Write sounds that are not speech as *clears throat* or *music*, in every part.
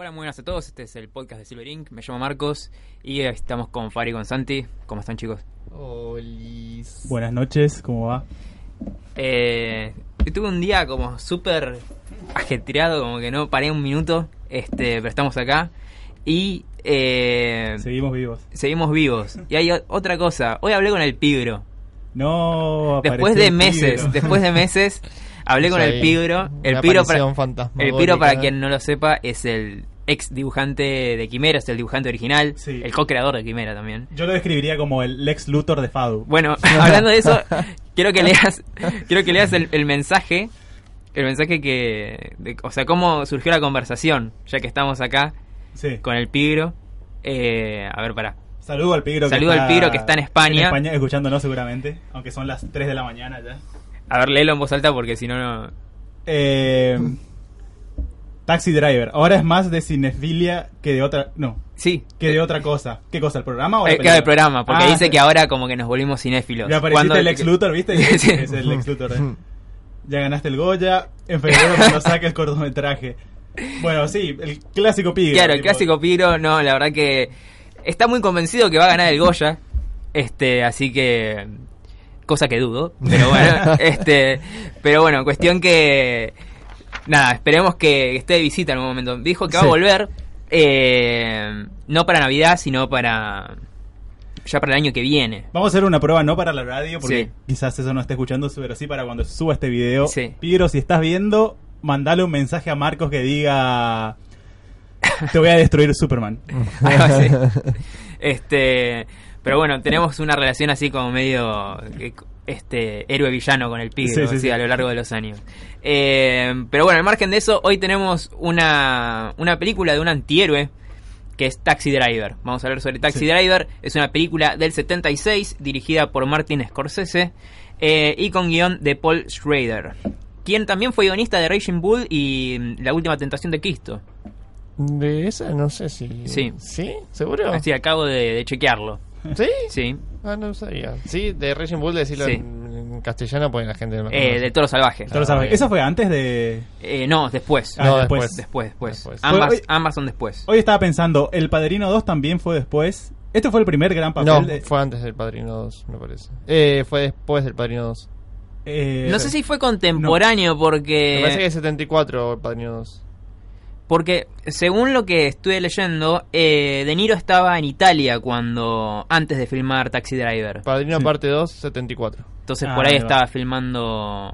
Hola, muy buenas a todos. Este es el podcast de Silver Inc. Me llamo Marcos y estamos con Fari y con Santi. ¿Cómo están, chicos? Olis. Buenas noches, ¿cómo va? Eh, tuve un día como súper ajetreado, como que no paré un minuto, este, pero estamos acá y eh, Seguimos vivos. seguimos vivos. Y hay otra cosa. Hoy hablé con el Pigro. No, Después de meses, después de *laughs* meses, hablé con el Pigro. El una Pigro, para, el Pigro, para quien no lo sepa, es el ex dibujante de Quimera, es el dibujante original, Sí. el co-creador de Quimera también. Yo lo describiría como el Lex Luthor de Fadu. Bueno, *laughs* hablando de eso, quiero que leas, *laughs* quiero que leas el, el mensaje, el mensaje que, de- o sea, cómo surgió la conversación, ya que estamos acá Sí. con el Pigro. Eh, a ver, pará. Saludo al Pigro. Saludo al Pigro que está en España. En España escuchándonos seguramente, aunque son las 3 de la mañana ya. A ver, léelo en voz alta porque si no, no... Eh, Taxi Driver. Ahora es más de cinefilia que de otra... No, Sí. que de otra cosa. ¿Qué cosa? ¿El programa o la Eh, película? claro, el programa, porque Ah, dice sí. que ahora como que nos volvimos cinéfilos. Ya apareciste el Lex Luthor, ¿viste? *laughs* Sí. Es el Lex Luthor. eh. Ya ganaste el Goya. En febrero cuando *laughs* saques el cortometraje. Bueno, sí, el clásico Pigro. Claro, el tipo- clásico Piro, no, la verdad que está muy convencido que va a ganar el Goya. Este, así que cosa que dudo, pero bueno, *laughs* este, pero bueno, cuestión que nada, esperemos que esté de visita en algún momento. Dijo que va a Sí. volver eh, no para Navidad, sino para ya para el año que viene. Vamos a hacer una prueba no para la radio, porque Sí. quizás eso no esté escuchando, pero sí para cuando suba este video. Sí. Pigro, si estás viendo, mandale un mensaje a Marcos que diga... Te voy a destruir Superman. *laughs* Así. *laughs* Este, pero bueno, tenemos una relación así como medio eh, este héroe villano con el Sí, sí, sí. a lo largo de los años. Eh, pero bueno, al margen de eso, hoy tenemos una, una película de un antihéroe que es Taxi Driver. Vamos a hablar sobre Taxi Sí. Driver. Es una película del 76 dirigida por Martin Scorsese eh, y con guion de Paul Schrader, quien también fue guionista de Raging Bull y mm, La Última Tentación de Cristo. De esa no sé si. Sí. ¿Sí? ¿Seguro? Así acabo de, de chequearlo. ¿Sí? Sí. Ah, no sabía. Sí, de Raging Bull decirlo Sí. en, en castellano, pues la gente no Eh, conoce. de Toro Salvaje. Ah, sabes. bien. ¿Eso fue antes de...? Eh, no, después. Ah, No, después. después. Después, después. Después. Ambas, Hoy- ambas son después. Hoy estaba pensando, El Padrino 2 también fue después. Este fue el primer gran papel No, de... fue antes del Padrino 2, me parece. Eh, fue después del Padrino 2. eh, no sé si fue contemporáneo Me parece que porque es 74 el Padrino 2. Porque según lo que estuve leyendo, eh, De Niro estaba en Italia cuando antes de filmar Taxi Driver. Padrino Sí. parte 2, 74. Entonces Ah, por ahí estaba filmando.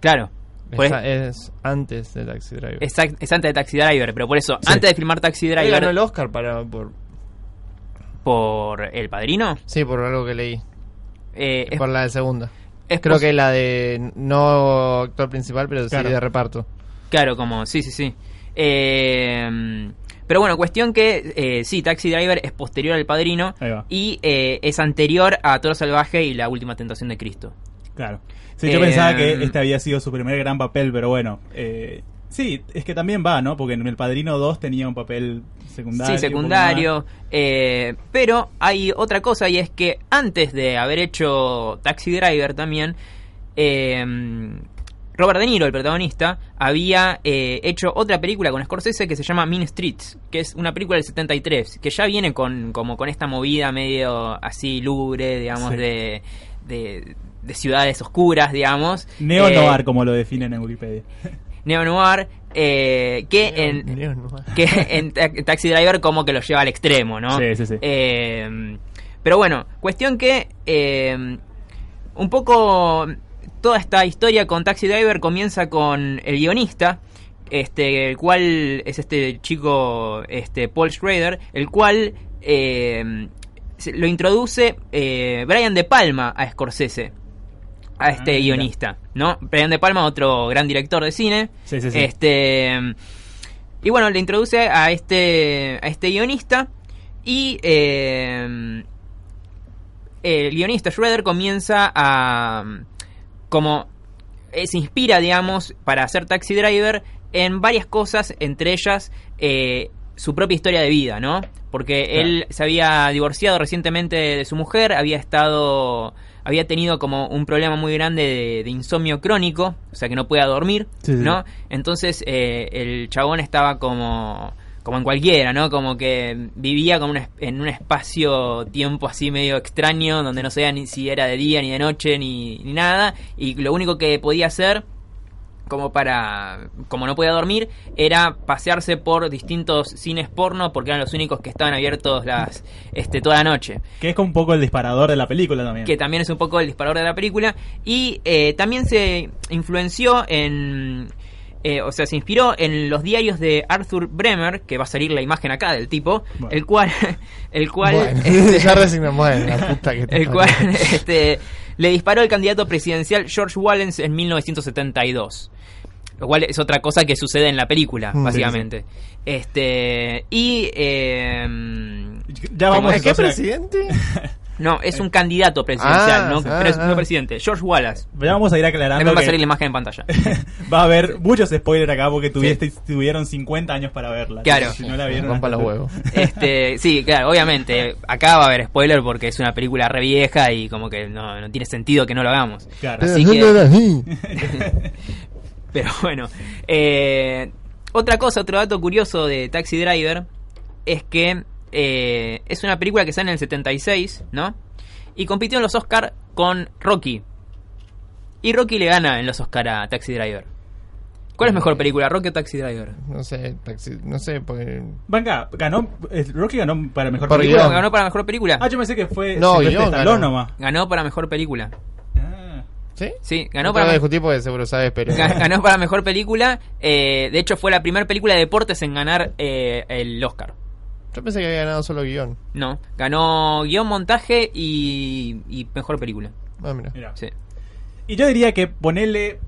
Claro. es antes de Taxi Driver. exact- es antes de Taxi Driver, pero por eso, Sí. antes de filmar Taxi Él ganó Driver el Oscar para, por, por El Padrino, sí, por algo que leí. eh, es, por la de segunda. es Creo que la de no actor principal, pero Claro. sí de reparto. Claro, como, sí, sí, sí. Eh, pero bueno, cuestión que eh, sí, Taxi Driver es posterior al Padrino y eh, es anterior a Toro Salvaje y La Última Tentación de Cristo. Claro. Sí, yo pensaba que este había sido su primer gran papel, pero bueno. eh, sí, es que también va, ¿no? Porque en El Padrino 2 tenía un papel secundario. Sí, secundario. pero hay otra cosa y es que antes de haber hecho Taxi Driver también, eh, Robert De Niro, el protagonista, había eh, hecho otra película con Scorsese que se llama Mean Streets, que es una película del 73, que ya viene con como con esta movida medio así lúgubre, digamos, Sí. de, de, de ciudades oscuras, digamos. Neo Eh, Noir, como lo definen en Wikipedia. *laughs* Neo Noir, eh, que en, Neo Noir. que en Ta- Taxi Driver como que lo lleva al extremo, ¿no? Sí, sí, sí. Eh, pero bueno, cuestión que eh, un poco toda esta historia con Taxi Driver comienza con el guionista, este, el cual es este chico, este Paul Schrader, el cual eh, lo introduce eh, Brian De Palma a Scorsese, a este Ah, mira. guionista, ¿no? Brian De Palma, otro gran director de cine, Sí, sí, sí. este y bueno, le introduce a este a este guionista y eh, el guionista Schroeder comienza a como eh, se inspira, digamos, para hacer Taxi Driver en varias cosas, entre ellas eh, su propia historia de vida, ¿no? Porque Claro. él se había divorciado recientemente de su mujer, había estado, había tenido como un problema muy grande de, de insomnio crónico, o sea que no podía dormir, Sí, sí. ¿no? Entonces eh, el chabón estaba como como en cualquiera, ¿no? Como que vivía como un es- en un espacio-tiempo así medio extraño, donde no sabía ni si era de día, ni de noche, ni, ni nada, y lo único que podía hacer, como para, como no podía dormir, era pasearse por distintos cines porno, porque eran los únicos que estaban abiertos las, este, toda la noche Que es como un poco el disparador de la película también. que también es un poco el disparador de la película. Y eh, también se influenció en. Eh, o sea, se inspiró en los diarios de Arthur Bremer, que va a salir la imagen acá del tipo, Bueno. el cual. *laughs* El cual. Bueno, *laughs* *laughs* este, ya resignamos, bueno, la puta que te el cual este, le disparó el candidato presidencial George Wallace en 1972. Lo cual es otra cosa que sucede en la película, Mm, básicamente. Este. Y. eh, Ya vamos ¿Es qué presidente? No, es un candidato presidencial, Ah, no, ah, pres- ah. no presidente. George Wallace. Ya vamos a ir aclarando También va a salir la imagen en pantalla. *laughs* va a haber muchos spoilers acá porque tuviste, tuvieron 50 años para verla. Claro. Si no la vieron, Rompa los huevos. *laughs* Este, sí, claro, obviamente. Acá va a haber spoiler porque es una película re vieja y como que no, no tiene sentido que no lo hagamos. Claro. Así Pero que- no. *laughs* Pero bueno. eh, otra cosa, otro dato curioso de Taxi Driver es que eh, es una película que sale en el 76, ¿no? Y compitió en los Oscar con Rocky. Y Rocky le gana en los Oscar a Taxi Driver. ¿Cuál es mejor película, Rocky o Taxi Driver? No sé, taxi- no sé, porque... Venga, ganó. eh, Rocky ganó para mejor Por película. guion. ¿Ganó para mejor película? Ah, yo pensé que fue No, guion ganó. nomás. Ganó para mejor película. Ah. ¿Sí? Sí, ganó no para discutir porque seguro sabes, pero... Ga- ganó para mejor película. eh, de hecho, fue la primera película de deportes en ganar eh, el Oscar. Yo pensé que había ganado solo guion. No, ganó guion, montaje y, y mejor película. Ah, mira. Mira. Sí. Y yo diría que ponerle.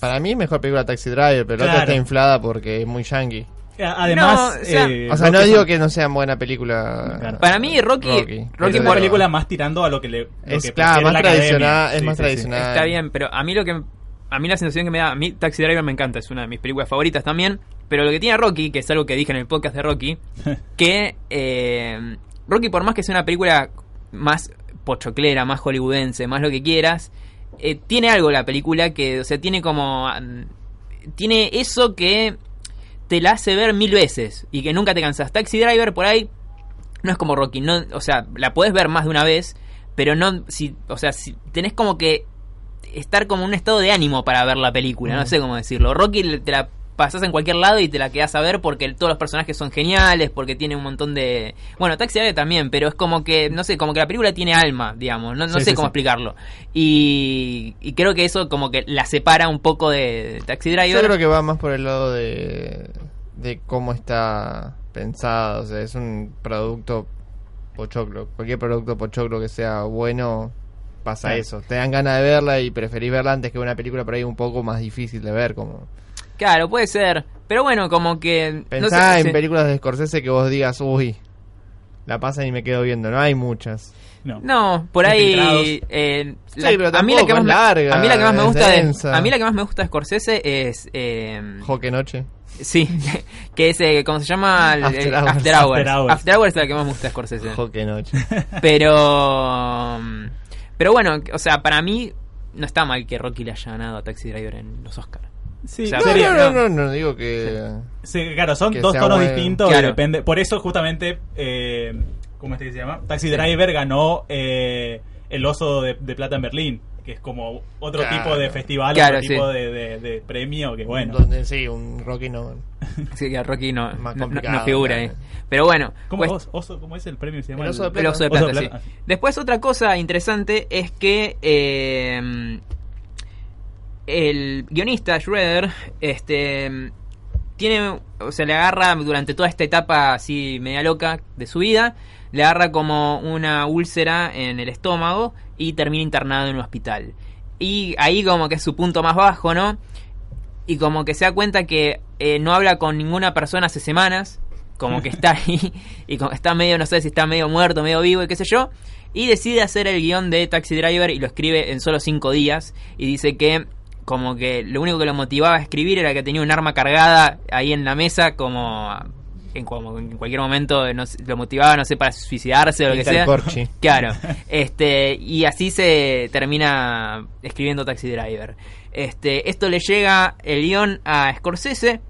Para mí mejor película Taxi Driver, pero la Claro. otra está inflada porque es muy yankee. Además. No, o sea- eh, O sea, no Rocky digo son- que no sea buena película. Claro. Para mí, Rocky, Rocky, es por- una película más tirando a lo que le. lo Es que claro, prefiere más la tradicional, academia. es Sí, más sí, sí. tradicional. Está bien, pero a mí lo que a mí la sensación que me da, a mí Taxi Driver me encanta, es una de mis películas favoritas también, pero lo que tiene Rocky, que es algo que dije en el podcast de Rocky, *laughs* que eh, Rocky por más que sea una película más pochoclera, más hollywoodense, más lo que quieras, eh, tiene algo la película que, o sea, tiene como mm, tiene eso que te la hace ver mil veces y que nunca te cansas. Taxi Driver por ahí no es como Rocky, no, o sea, la puedes ver más de una vez, pero no, si, o sea, si tenés como que estar como en un estado de ánimo para ver la película, no sé cómo decirlo. Rocky te la pasás en cualquier lado y te la quedás a ver porque todos los personajes son geniales, porque tiene un montón de... Bueno, Taxi Driver también, pero es como que, no sé, como que la película tiene alma, digamos, no, no Sí, sé sí, cómo sí. explicarlo. Y, y creo que eso como que la separa un poco de Taxi Yo Driver. creo que va más por el lado de, de cómo está pensado. O sea, es un producto pochoclo. Cualquier producto pochoclo que sea bueno, pasa eso. Te dan ganas de verla y preferís verla antes que una película por ahí un poco más difícil de ver. como Claro, puede ser. Pero bueno, como que... no Pensá sé, en películas de Scorsese que vos digas, uy, la pasan y me quedo viendo. No hay muchas. No. No, por ahí. Eh, Sí, pero a mí la que más es me, larga, a mí la que más me gusta de, a mí la que más me gusta de Scorsese es eh, Joque Noche. sí, *laughs* que es eh, ¿cómo se llama? El- After Hours. After Hours. After Hours. After Hours es la que más me gusta de Scorsese. Joque Noche. *laughs* Pero pero bueno, o sea, para mí no está mal que Rocky le haya ganado a Taxi Driver en los Oscars. Sí, O sea, No, sería- no, no, no, no digo que... Sí, claro, son Que dos tonos distintos. Claro. Depende. Por eso, justamente, eh, ¿cómo es que se llama? Taxi Driver ganó eh, el oso de, de plata en Berlín. que es como otro Claro. tipo de festival, Claro, otro sí. tipo de, de- de premio, que bueno. Donde sí, un Rocky no. Sí, que Rocky no, Más no- no figura claro. ahí. Pero bueno, ¿Cómo, pues- os- oso- ¿Cómo es el premio? Se llama El oso de el plata. oso de plata, ah, sí. Después otra cosa interesante es que eh, el guionista Schroeder este tiene o sea le agarra durante toda esta etapa así media loca de su vida le agarra como una úlcera en el estómago y termina internado en un hospital. Y ahí como que es su punto más bajo no y como que se da cuenta que eh, no habla con ninguna persona hace semanas, como que está *laughs* ahí y como está medio, no sé si está medio muerto, medio vivo y qué sé yo, y decide hacer el guion de Taxi Driver y lo escribe en solo cinco días y dice que como que lo único que lo motivaba a escribir era que tenía un arma cargada ahí en la mesa como en, como en cualquier momento no sé, lo motivaba, no sé, para suicidarse o lo que sea. corchi. *laughs* Claro, este, y así se termina escribiendo Taxi Driver. Este, esto le llega el guion a Scorsese,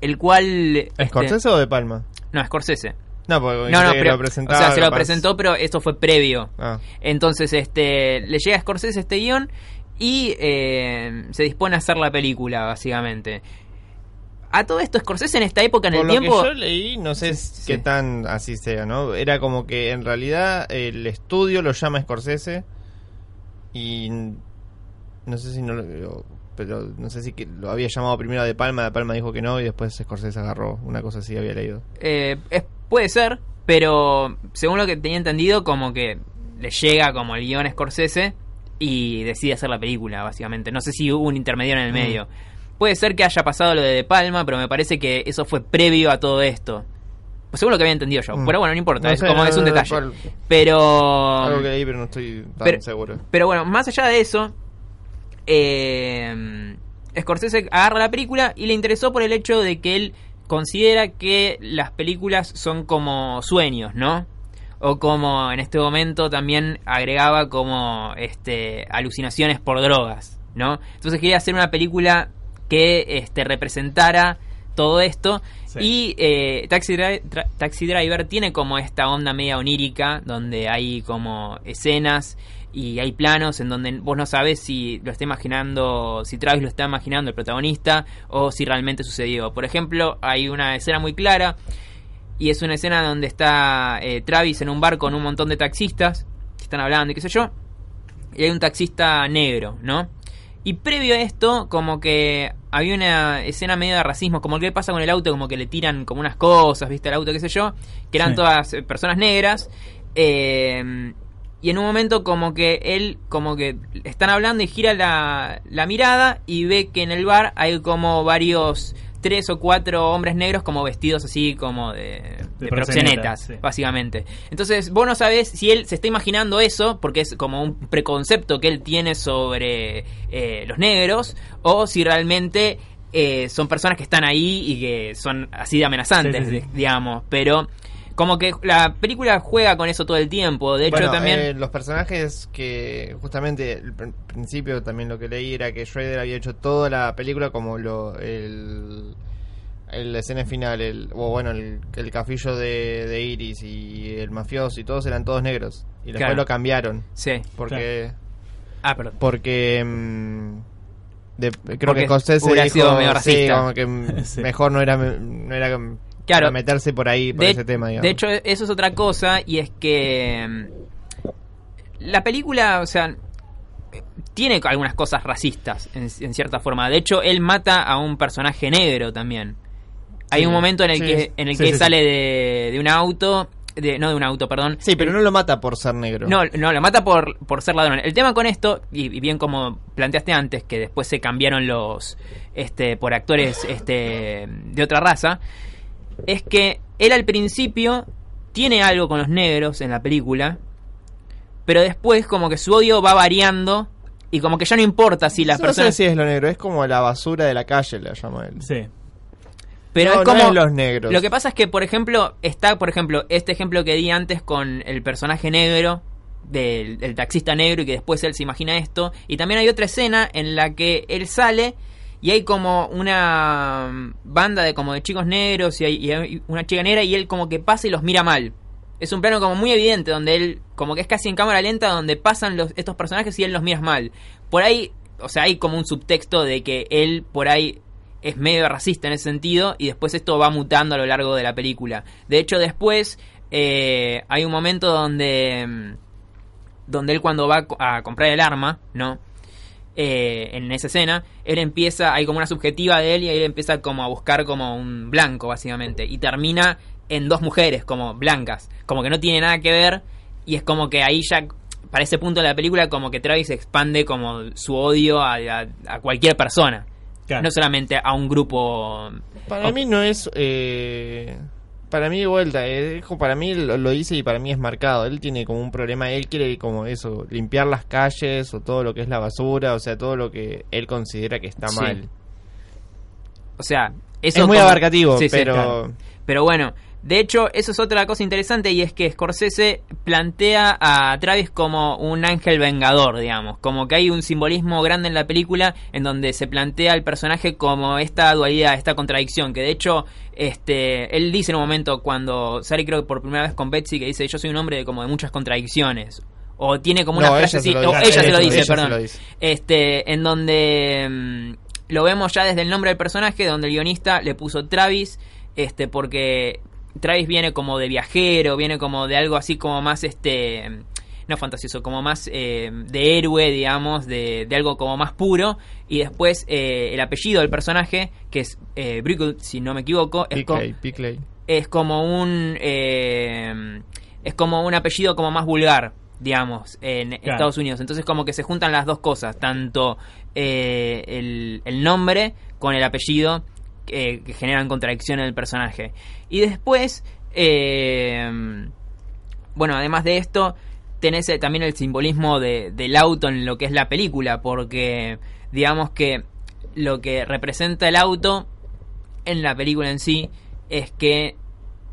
el cual... este, ¿Scorsese o de Palma? no, Scorsese. No, porque No, no, pero, lo o sea, se lo presentó, pero esto fue previo. Ah. Entonces, este, le llega a Scorsese este guion y eh, se dispone a hacer la película, básicamente. A todo esto, Scorsese en esta época, en Por el lo tiempo... que yo leí, no sé Sí. qué tan así sea, ¿no? Era como que en realidad el estudio lo llama Scorsese y no sé si no lo, pero no sé si que lo había llamado primero a De Palma, De Palma dijo que no y después Scorsese agarró una cosa así había leído. Eh, es- puede ser, pero según lo que tenía entendido, como que le llega como el guion Scorsese y decide hacer la película, básicamente. No sé si hubo un intermediario en el Mm. medio. Puede ser que haya pasado lo de De Palma, pero me parece que eso fue previo a todo esto. Pues según lo que había entendido yo. Mm. Pero bueno, no importa, No es sé, como no, es un no, detalle. por- Pero... Algo que leí pero no estoy tan pero- seguro. Pero bueno, más allá de eso, eh, Scorsese agarra la película y le interesó por el hecho de que él considera que las películas son como sueños, ¿no? O como en este momento también agregaba como este alucinaciones por drogas, ¿no? Entonces quería hacer una película que este representara todo esto Sí. y eh, Taxi, Dri- Taxi Driver tiene como esta onda media onírica donde hay como escenas y hay planos en donde vos no sabes si lo está imaginando, si Travis lo está imaginando el protagonista o si realmente sucedió. Por ejemplo, hay una escena muy clara y es una escena donde está eh, Travis en un bar con un montón de taxistas que están hablando y qué sé yo, y hay un taxista negro, ¿no? Y previo a esto, como que había una escena medio de racismo, como que pasa con el auto, como que le tiran como unas cosas, viste, al auto, qué sé yo, que eran Sí. todas eh, personas negras. eh, y en un momento como que él, como que están hablando y gira la, la mirada y ve que en el bar hay como varios, tres o cuatro hombres negros como vestidos así como de, de proxenetas, proxenetas, sí. básicamente. Entonces, vos no sabés si él se está imaginando eso, porque es como un preconcepto que él tiene sobre eh, los negros, o si realmente eh, son personas que están ahí y que son así de amenazantes, Sí, sí, sí. di- digamos. Pero como que la película juega con eso todo el tiempo. De hecho, Bueno, también... eh, los personajes que justamente el pr- principio también lo que leí era que Schrader había hecho toda la película como lo el, el- la escena final, el, o bueno, el, el cafillo de, de Iris y el mafioso y todos eran todos negros. Y después Claro. lo cambiaron. Sí. Porque, Ah, perdón. porque mm, de- creo Porque que Scorsese hubiera dijo sido medio sí, como que *laughs* Sí. mejor no era, no era Claro. meterse por ahí, por de, ese tema. digamos. de hecho, eso es otra cosa, y es que mm, la película, o sea, tiene algunas cosas racistas, en, en cierta forma. De hecho, él mata a un personaje negro también. Hay Sí, un momento en el sí, que, en el sí, que sí, sale de, de un auto, de, no de un auto, perdón. sí, pero no lo mata por ser negro. No, no, lo mata por, por ser ladrón. El tema con esto, y, y bien como planteaste antes, que después se cambiaron los este por actores este de otra raza, es que él al principio tiene algo con los negros en la película, pero después como que su odio va variando y como que ya no importa si las no personas... sé si es lo negro, es como la basura de la calle, la llama él. Sí. Pero No, es no como es los negros. Lo que pasa es que, por ejemplo, está, por ejemplo, este ejemplo que di antes con el personaje negro del, del taxista negro y que después él se imagina esto. Y también hay otra escena en la que él sale y hay como una mm, banda de como de chicos negros y hay, y hay una chica negra y él como que pasa y los mira mal. Es un plano como muy evidente, donde él, como que es casi en cámara lenta, donde pasan los, estos personajes y él los mira mal. Por ahí, o sea, hay como un subtexto de que él por ahí es medio racista en ese sentido y después esto va mutando a lo largo de la película. De hecho, después eh, hay un momento donde, mm, donde él cuando va a comprar el arma, ¿no? Eh, en esa escena, él empieza, hay como una subjetiva de él y él empieza como a buscar como un blanco, básicamente, y termina en dos mujeres, como blancas, como que no tiene nada que ver, y es como que ahí ya, para ese punto de la película, como que Travis expande como su odio a, cualquier persona, Claro. no solamente a un grupo... Para o- mí no es. eh, para mí de vuelta, eh, para mí lo, lo dice y para mí es marcado. Él tiene como un problema, él quiere como eso, limpiar las calles o todo lo que es la basura, o sea, todo lo que él considera que está Sí. mal. O sea, eso es muy como- abarcativo, Sí, sí, pero claro. Pero bueno, de hecho, eso es otra cosa interesante y es que Scorsese plantea a Travis como un ángel vengador, digamos. Como que hay un simbolismo grande en la película en donde se plantea al personaje como esta dualidad, esta contradicción. Que de hecho, este, él dice en un momento cuando sale, creo que por primera vez con Betsy, que dice: Yo soy un hombre de, como de muchas contradicciones. O tiene como una frase así. o ella se lo dice, perdón. Este, en donde mm, lo vemos ya desde el nombre del personaje, donde el guionista le puso Travis, este, porque Travis viene como de viajero, viene como de algo así como más, este, no fantasioso, como más eh, de héroe, digamos, de, de algo como más puro. Y después eh, el apellido del personaje, que es eh, Brickle, si no me equivoco, es, co- Pickley, Pickley. es como un eh, es como un apellido como más vulgar digamos en Claro. Estados Unidos entonces como que se juntan las dos cosas tanto eh, el, el nombre con el apellido eh, que generan contradicción en el personaje y después eh, bueno además de esto tenés eh, también el simbolismo de- del auto en lo que es la película porque digamos que lo que representa el auto en la película en sí es que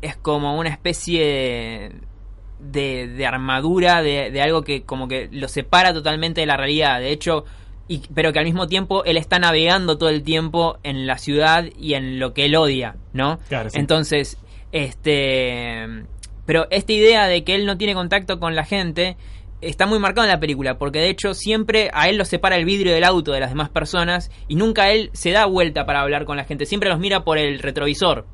es como una especie de, de armadura, de, de algo que como que lo separa totalmente de la realidad. De hecho, y, pero que al mismo tiempo él está navegando todo el tiempo en la ciudad y en lo que él odia, ¿no? Claro, sí. Entonces, este... Pero esta idea de que él no tiene contacto con la gente está muy marcado en la película, porque de hecho siempre a él lo separa el vidrio del auto de las demás personas y nunca él se da vuelta para hablar con la gente, siempre los mira por el retrovisor.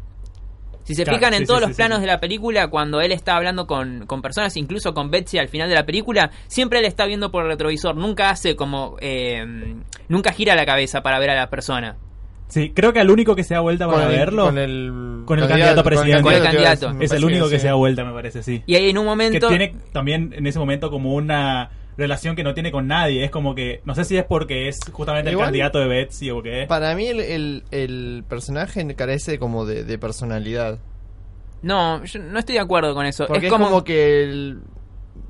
Si se Claro, fijan en sí, todos sí, los sí, planos sí. de la película, cuando él está hablando con, con personas, incluso con Betsy al final de la película, siempre él está viendo por el retrovisor, nunca hace como... eh, nunca gira la cabeza para ver a la persona. Sí, creo que al único que se da vuelta para Con verlo con el, con el candidato a presidente. Con el candidato. me es el único que se da vuelta, me parece, sí. Y ahí en un Que momento... tiene también en ese momento como una relación que no tiene con nadie. Es como que, no sé si es porque es justamente Igual- el candidato de Betsy o qué. Para mí el, el, el personaje carece como de, de personalidad. No, yo no estoy de acuerdo con eso. Porque es es como... como, que el-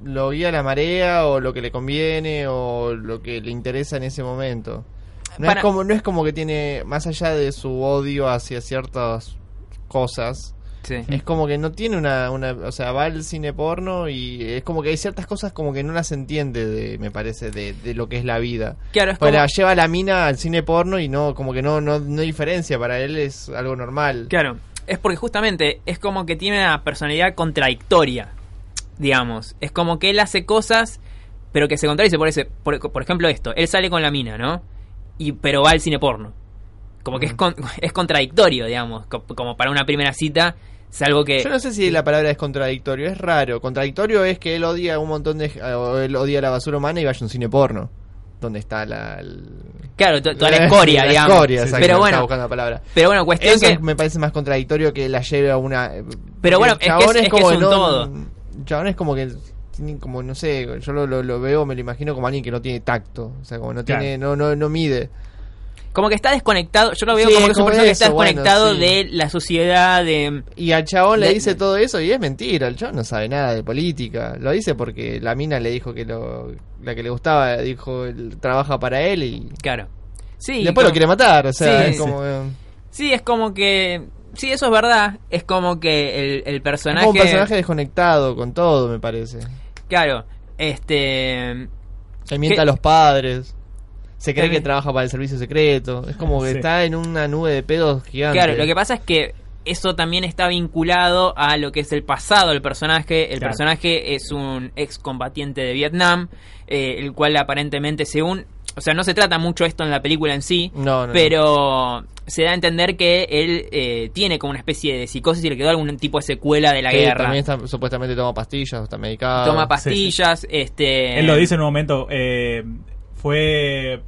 lo guía la marea o lo que le conviene o lo que le interesa en ese momento. No, Para- es como, no es como que tiene, más allá de su odio hacia ciertas cosas, Sí. es como que no tiene una, una, o sea, va al cine porno y es como que hay ciertas cosas como que no las entiende, de, me parece, de, de lo que es la vida. Claro, es Pues como... lleva la mina al cine porno y no, como que no, no, no diferencia, para él es algo normal. Claro, es porque justamente es como que tiene una personalidad contradictoria, digamos. Es como que él hace cosas, pero que se contradice. Por, ese, por, por ejemplo, esto: él sale con la mina, ¿no? Y, pero va al cine porno. Como que es, con- *laughs* es contradictorio, digamos. co- Como para una primera cita, es algo que. Yo no sé si la palabra es contradictorio, es raro. Contradictorio es que él odia un montón de... o él odia la basura humana y vaya a un cine porno. Donde está la... el- Claro, to- toda la *laughs* escoria, la digamos. escoria, Sí, pero estaba bueno, buscando la palabra. pero bueno, cuestión Eso que. me parece más contradictorio que la lleve a una... Pero bueno, es que chabón es- es que es un no- todo. el chabón es como que... tiene como, no sé, yo lo, lo, lo veo, me lo imagino como alguien que no tiene tacto. O sea, como no Claro. tiene... No, no, no mide. Como que está desconectado. Yo lo veo Sí, como que es un personaje que está bueno, desconectado sí. de la sociedad, de. Y al chabón le Le- dice todo eso y es mentira, el chabón no sabe nada de política. Lo dice porque la mina le dijo que lo, la que le gustaba dijo trabaja para él y Claro. Sí, después lo quiere matar, o sea, Sí, es como, eh, Sí, es como que. Sí, eso es verdad. Es como que el, el es personaje. como un personaje desconectado con todo, me parece. Claro, este. Se miente ¿Qué? a los padres. Se cree que trabaja para el servicio secreto. Es como que Sí. está en una nube de pedos gigantes. Claro, lo que pasa es que eso también está vinculado a lo que es el pasado del personaje. El Claro. personaje es un excombatiente de Vietnam, eh, el cual aparentemente, según. O sea, no se trata mucho esto en la película en sí, No, no, pero se da a entender que él eh, tiene como una especie de psicosis y le quedó algún tipo de secuela de la guerra. También está- supuestamente toma pastillas, está medicado. Toma pastillas, este. Él lo dice en un momento, eh, fue,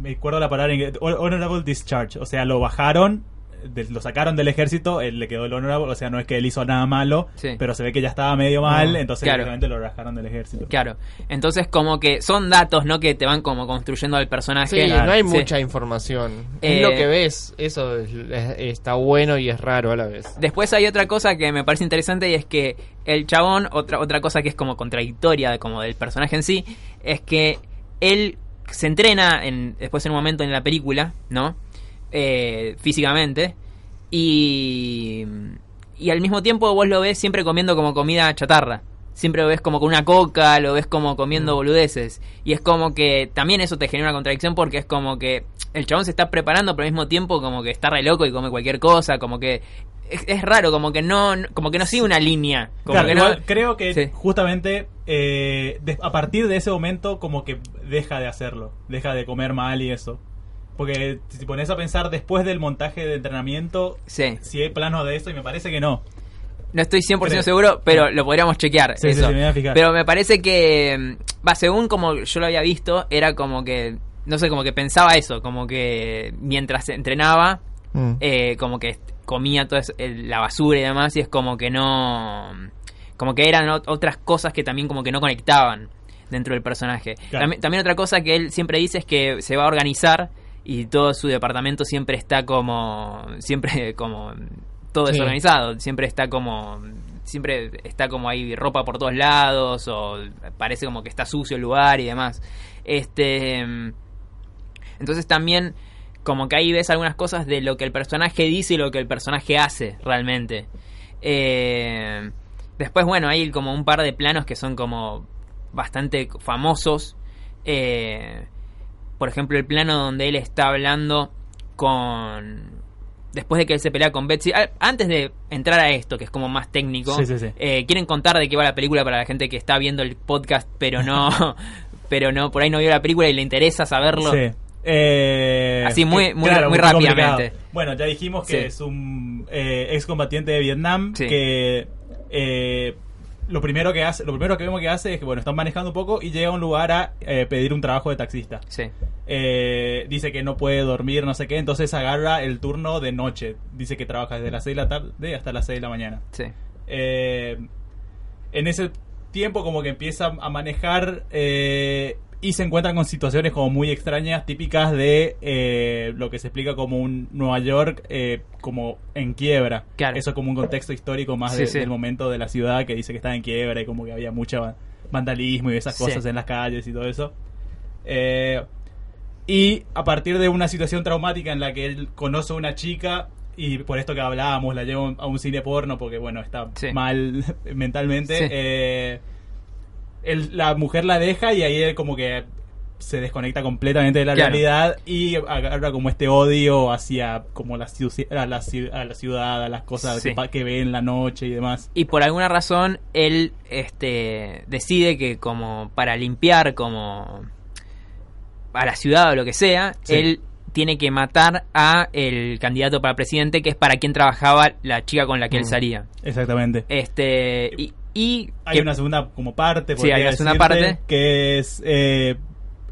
me acuerdo la palabra en inglés, honorable discharge, o sea, lo bajaron, de- lo sacaron del ejército, él le quedó el honorable, o sea, no es que él hizo nada malo, Sí. pero se ve que ya estaba medio mal, No, entonces claro. lo bajaron del ejército. Claro. Entonces, como que son datos, ¿no? Que te van como construyendo al personaje. Sí, Claro. no hay Sí. mucha información. Eh, es lo que ves, eso es- es- está bueno y es raro a la vez. Después hay otra cosa que me parece interesante y es que el chabón, otra, otra cosa que es como contradictoria de, como del personaje en sí, es que él se entrena en, después en un momento en la película, ¿no? Eh, físicamente. Y, y al mismo tiempo vos lo ves siempre comiendo como comida chatarra. Siempre lo ves como con una coca, lo ves como comiendo boludeces. Y es como que también eso te genera una contradicción porque es como que el chabón se está preparando, pero al mismo tiempo como que está re loco y come cualquier cosa, como que es, es raro, como que no como que no sigue una línea. Como Claro, que igual no, creo que Sí. justamente eh, de- a partir de ese momento como que deja de hacerlo, deja de comer mal y eso. Porque si pones a pensar después del montaje de entrenamiento, Sí. si hay planos de eso, y me parece que no. No estoy 100% Creo. seguro, pero lo podríamos chequear. Sí, sí, eso. sí, me voy a fijar. Pero me parece que, mm, va, según como yo lo había visto, era como que, no sé, como que pensaba eso, como que mientras entrenaba, Mm. eh, como que comía toda la basura y demás, y es como que no, como que eran ot- otras cosas que también como que no conectaban dentro del personaje. Claro. También, también otra cosa que él siempre dice es que se va a organizar y todo su departamento siempre está como, siempre *laughs* como todo Sí. desorganizado, siempre está como siempre está como ahí ropa por todos lados o parece como que está sucio el lugar y demás. Este entonces también como que ahí ves algunas cosas de lo que el personaje dice y lo que el personaje hace realmente. Eh, después, bueno, hay como un par de planos que son como bastante famosos. Eh, por ejemplo, el plano donde él está hablando con... Después de que él se pelea con Betsy. Antes de entrar a esto, que es como más técnico, Sí, sí, sí. eh, ¿quieren contar de qué va la película para la gente que está viendo el podcast, pero no, *laughs* pero no, por ahí no vio la película y le interesa saberlo? Sí. Eh, Así, muy- que- muy- rápidamente. Bueno, ya dijimos que Sí. es un eh, excombatiente de Vietnam Sí. que eh, lo primero que hace, lo primero que vemos que hace es que bueno, están manejando un poco y llega a un lugar a eh, pedir un trabajo de taxista. Sí, Eh, dice que no puede dormir, no sé qué, entonces agarra el turno de noche. Dice que trabaja desde las 6 de la tarde hasta las 6 de la mañana. sí, Eh, en ese tiempo como que empieza a manejar eh, y se encuentran con situaciones como muy extrañas, típicas de eh, lo que se explica como un Nueva York eh, como en quiebra. Claro. Eso como un contexto histórico más Sí, de- sí. del momento de la ciudad que dice que está en quiebra y como que había mucho va- vandalismo y esas Sí. cosas en las calles y todo eso. Eh, y a partir de una situación traumática en la que él conoce a una chica y por esto que hablábamos, la lleva a un cine porno porque, bueno, está mal *laughs* mentalmente. Él- la mujer la deja y ahí él como que se desconecta completamente de la Claro. realidad y agarra como este odio hacia como la, a la, a la ciudad, a las cosas Sí. que, ve en la noche y demás. Y por alguna razón él este decide que como para limpiar como a la ciudad o lo que sea, Sí. él tiene que matar a el candidato para presidente que es para quien trabajaba la chica con la que él Mm. salía. Exactamente. Este y, y Hay que- una segunda como parte, Sí, hay una segunda parte. que es eh,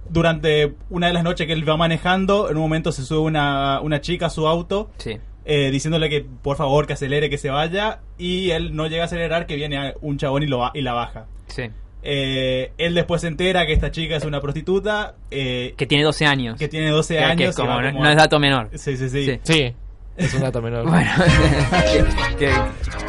durante una de las noches que él va manejando, en un momento se sube una, una chica a su auto sí, eh, diciéndole que por favor que acelere, que se vaya y él no llega a acelerar, que viene un chabón y, lo, y la baja. sí, Eh, él después se entera que esta chica es una prostituta eh, que tiene 12 años. que tiene 12 Que- que años. es y como- no, como no a- es dato menor. Sí, sí, sí. Sí. Sí, es un dato menor. *laughs* Bueno, *laughs* que- que-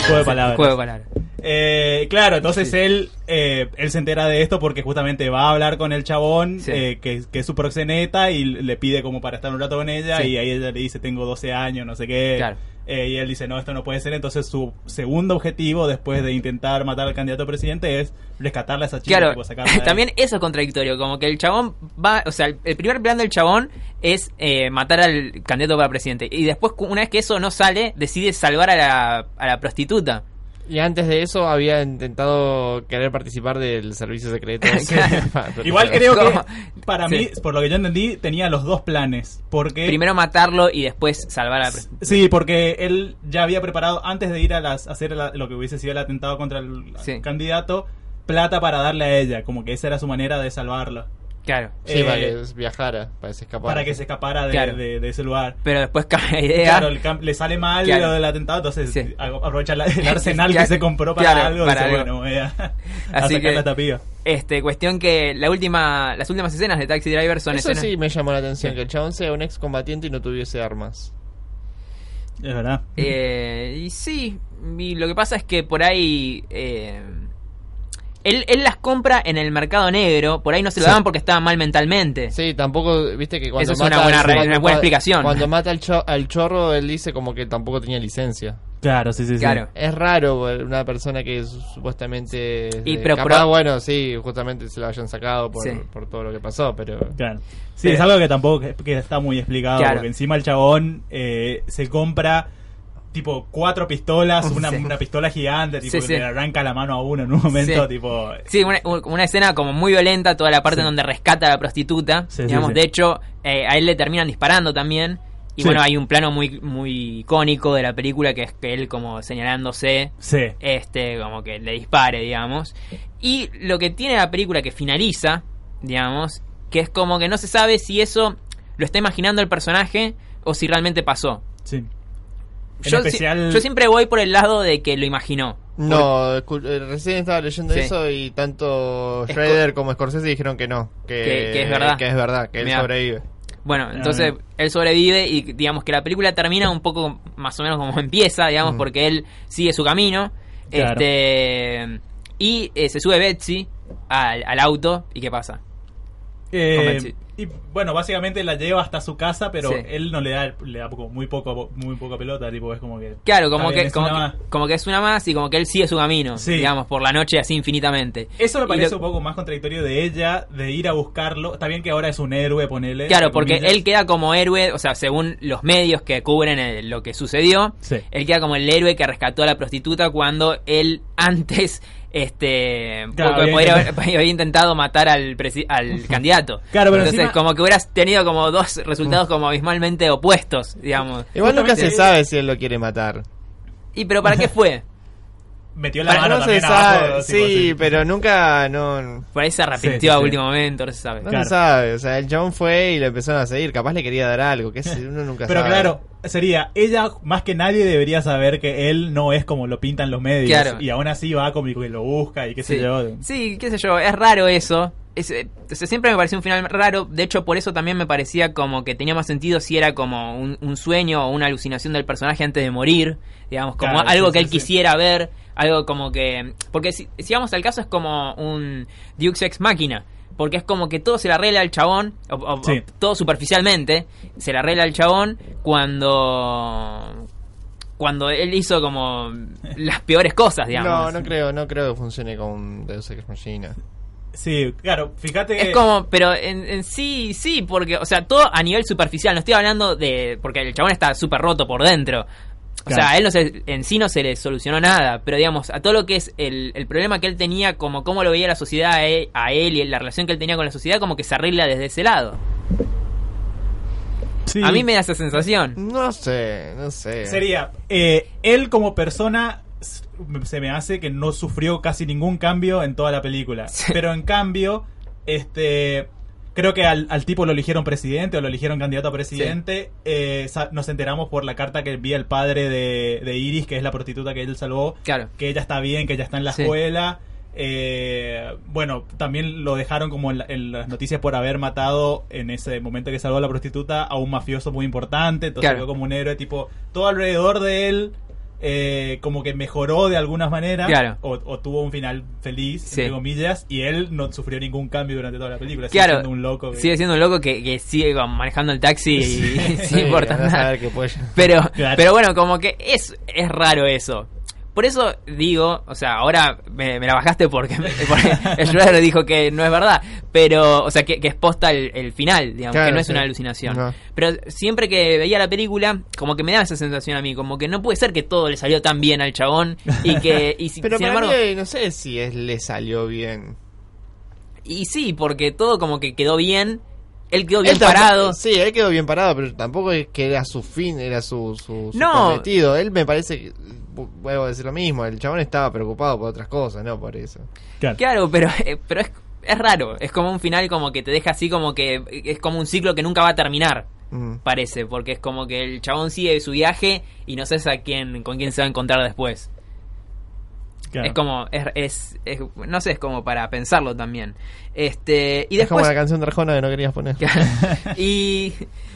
Juego de palabras. juego de palabras. Eh, claro, entonces Sí. él, eh, él se entera de esto porque justamente va a hablar con el chabón, Sí. eh, que, que es su proxeneta, y le pide como para estar un rato con ella, Sí. y ahí ella le dice, tengo 12 años, no sé qué. Claro. eh, y él dice, no, esto no puede ser. Entonces su segundo objetivo, después de intentar matar al candidato a presidente, es rescatarle a esa chica. Claro, tipo, *laughs* también eso es contradictorio, como que el chabón va, o sea, el, el primer plan del chabón es eh, matar al candidato para presidente y después una vez que eso no sale, decide salvar a la, a la prostituta. Y antes de eso había intentado querer participar del servicio secreto. *laughs* *laughs* Igual creo que, para Sí. mí, por lo que yo entendí, tenía los dos planes. Porque Primero matarlo y después salvar a. Sí, porque él ya había preparado, antes de ir a las, a hacer la- lo que hubiese sido el atentado contra el Sí. candidato, plata para darle a ella, como que esa era su manera de salvarla, Claro. Sí, Eh, para que viajara, para que se escapara. para que se escapara de, Claro. de- de ese lugar. Pero después cambia la idea. Claro, el le sale mal Claro. lo del atentado, entonces Sí. a- aprovecha la- el *laughs* arsenal Claro, que se compró para claro, algo y para dice, algo. bueno, voy a, *laughs* a Así sacar que- la tapilla. Este, cuestión que la última, las últimas escenas de Taxi Driver son Eso escenas. sí me llamó la atención, Sí. que el chabón sea un excombatiente y no tuviese armas. Es verdad. Eh, y sí, y lo que pasa es que por ahí. eh, él, él las compra en el mercado negro, por ahí no se lo Sí. daban porque estaba mal mentalmente. Sí, tampoco, viste que cuando Eso es mata una buena al- re- cuando- una buena explicación. Cuando mata al, cho- al chorro, él dice como que tampoco tenía licencia. Claro, sí, sí, sí. Claro. Es raro una persona que su- supuestamente... Y eh, pero- capaz, pero- bueno, sí, justamente se lo hayan sacado por, Sí. por todo lo que pasó, pero... Claro. Sí, Pero- es algo que tampoco que, que está muy explicado, Claro. porque encima el chabón eh, se compra tipo cuatro pistolas, *laughs* una, Sí. una pistola gigante, tipo Sí, que le arranca la mano a uno en un momento, Sí. tipo... Sí, una, una escena como muy violenta, toda la parte en donde rescata a la prostituta. Sí, sí, digamos, de hecho, eh, a él le terminan disparando también. Y bueno, hay un plano muy, muy icónico de la película que es que él como señalándose, este, como que le dispare, digamos. Y lo que tiene la película que finaliza, digamos, que es como que no se sabe si eso lo está imaginando el personaje o si realmente pasó. Sí. Yo, si- especial... yo siempre voy por el lado de que lo imaginó. No, eh, recién estaba leyendo Sí. eso y tanto Esco- Schrader como Scorsese dijeron que no, que, Que- que es verdad. que es verdad, que él Mirá. sobrevive. Bueno, entonces Ah. él sobrevive y digamos que la película termina un poco más o menos como *laughs* empieza, digamos, Mm. porque él sigue su camino. Claro. Este y eh, se sube Betsy al, al auto y ¿qué pasa? Eh, y bueno, básicamente la lleva hasta su casa, pero Sí. él no le da, le da poco- muy poco muy poca pelota, tipo, es como que... Claro, como bien, que es como, que como que es una más y como que él sigue su camino, Sí. digamos, por la noche así infinitamente. Eso me parece lo- un poco más contradictorio de ella, de ir a buscarlo. Está bien que ahora es un héroe, ponele. Claro, porque comillas. él queda como héroe, o sea, según los medios que cubren el- lo que sucedió, Sí. él queda como el héroe que rescató a la prostituta cuando él *laughs* antes este Claro, podría haber, intentado- matar al al *laughs* candidato. Claro, pero Entonces, como que hubieras tenido como dos resultados como abismalmente opuestos, digamos. Igual nunca se sabe si él lo quiere matar. Y pero ¿para qué fue? *laughs* Metió la Para- mano no se también sabe, abajo, sí, tipo, sí. pero nunca, no, Por ahí se arrepintió Sí, sí, a sí. último momento, no se sabe. no Claro. se sabe. O sea, el John fue y lo empezaron a seguir. Capaz le quería dar algo, que es- *laughs* uno nunca Pero sabe. claro, sería, ella más que nadie debería saber que él no es como lo pintan los medios. Claro. Y aún así va como que lo busca y qué sé Sí. yo. Sí, qué sé yo, es raro eso. Es, eh, siempre me pareció un final raro. De hecho, por eso también me parecía como que tenía más sentido si era como un, un sueño o una alucinación del personaje antes de morir. Digamos, como Claro, algo sí, que él sí. quisiera ver. Algo como que. Porque si, si vamos al caso, es como un Dukes Ex Máquina. Porque es como que todo se le arregla al chabón, o, o- Sí. o todo superficialmente, se le arregla al chabón cuando. Cuando él hizo como *laughs* las peores cosas, digamos. No, no creo, no creo que funcione con Deus Ex Machina. Sí, claro, fíjate que... Es como, pero en, en sí, sí, porque, o sea, todo a nivel superficial, no estoy hablando de, porque el chabón está súper roto por dentro. O Claro. sea, a él no se, en sí no se le solucionó nada, pero digamos, a todo lo que es el, el problema que él tenía, como cómo lo veía la sociedad a él, a él y la relación que él tenía con la sociedad, como que se arregla desde ese lado. Sí. A mí me da esa sensación. No sé, no sé. Sería, eh, él como persona se me hace que no sufrió casi ningún cambio en toda la película. Sí. Pero en cambio, este creo que al, al tipo lo eligieron presidente o lo eligieron candidato a presidente. eh, sa- nos enteramos por la carta que envía el padre de, de Iris, que es la prostituta que él salvó, Claro. que ella está bien, que ella está en la Sí. escuela. Eh, bueno, también lo dejaron como en, la- en las noticias por haber matado en ese momento que salvó a la prostituta a un mafioso muy importante. Entonces Claro. como un héroe, tipo, todo alrededor de él eh, como que mejoró de alguna manera Claro. o, o tuvo un final feliz, Sí. entre comillas, y él no sufrió ningún cambio durante toda la película. Sigue siendo un loco. que- sigue siendo un loco que, que sigue manejando el taxi y *laughs* sin Sí, importar andás a nada. qué pollo. Pero, Claro. pero bueno, como que es, es raro eso. Por eso digo, o sea, ahora me, me la bajaste porque, *laughs* porque Schroeder dijo que no es verdad, pero, o sea, que, que es posta el, el final, digamos, Claro, que no es sí. una alucinación. No. Pero siempre que veía la película, como que me daba esa sensación a mí, como que no puede ser que todo le salió tan bien al chabón y que, y si- *laughs* Pero sin para embargo, mí, no sé si es, le salió bien. y sí, porque todo como que quedó bien, él quedó bien Él parado. Sí, él quedó bien parado, pero tampoco es que era su fin, era su, su, su No. cometido. Él me parece que, vuelvo a decir lo mismo, el chabón estaba preocupado por otras cosas, no por eso. Claro. Claro, pero, eh, pero es, es raro. Es como un final como que te deja así como que es como un ciclo que nunca va a terminar, Mm. parece. Porque es como que el chabón sigue su viaje y no sabes a quién, con quién se va a encontrar después. Claro. Es como, es, es, es- no sé, es como para pensarlo también. Este, y es como después... la canción de Arjona que no querías poner. *laughs* y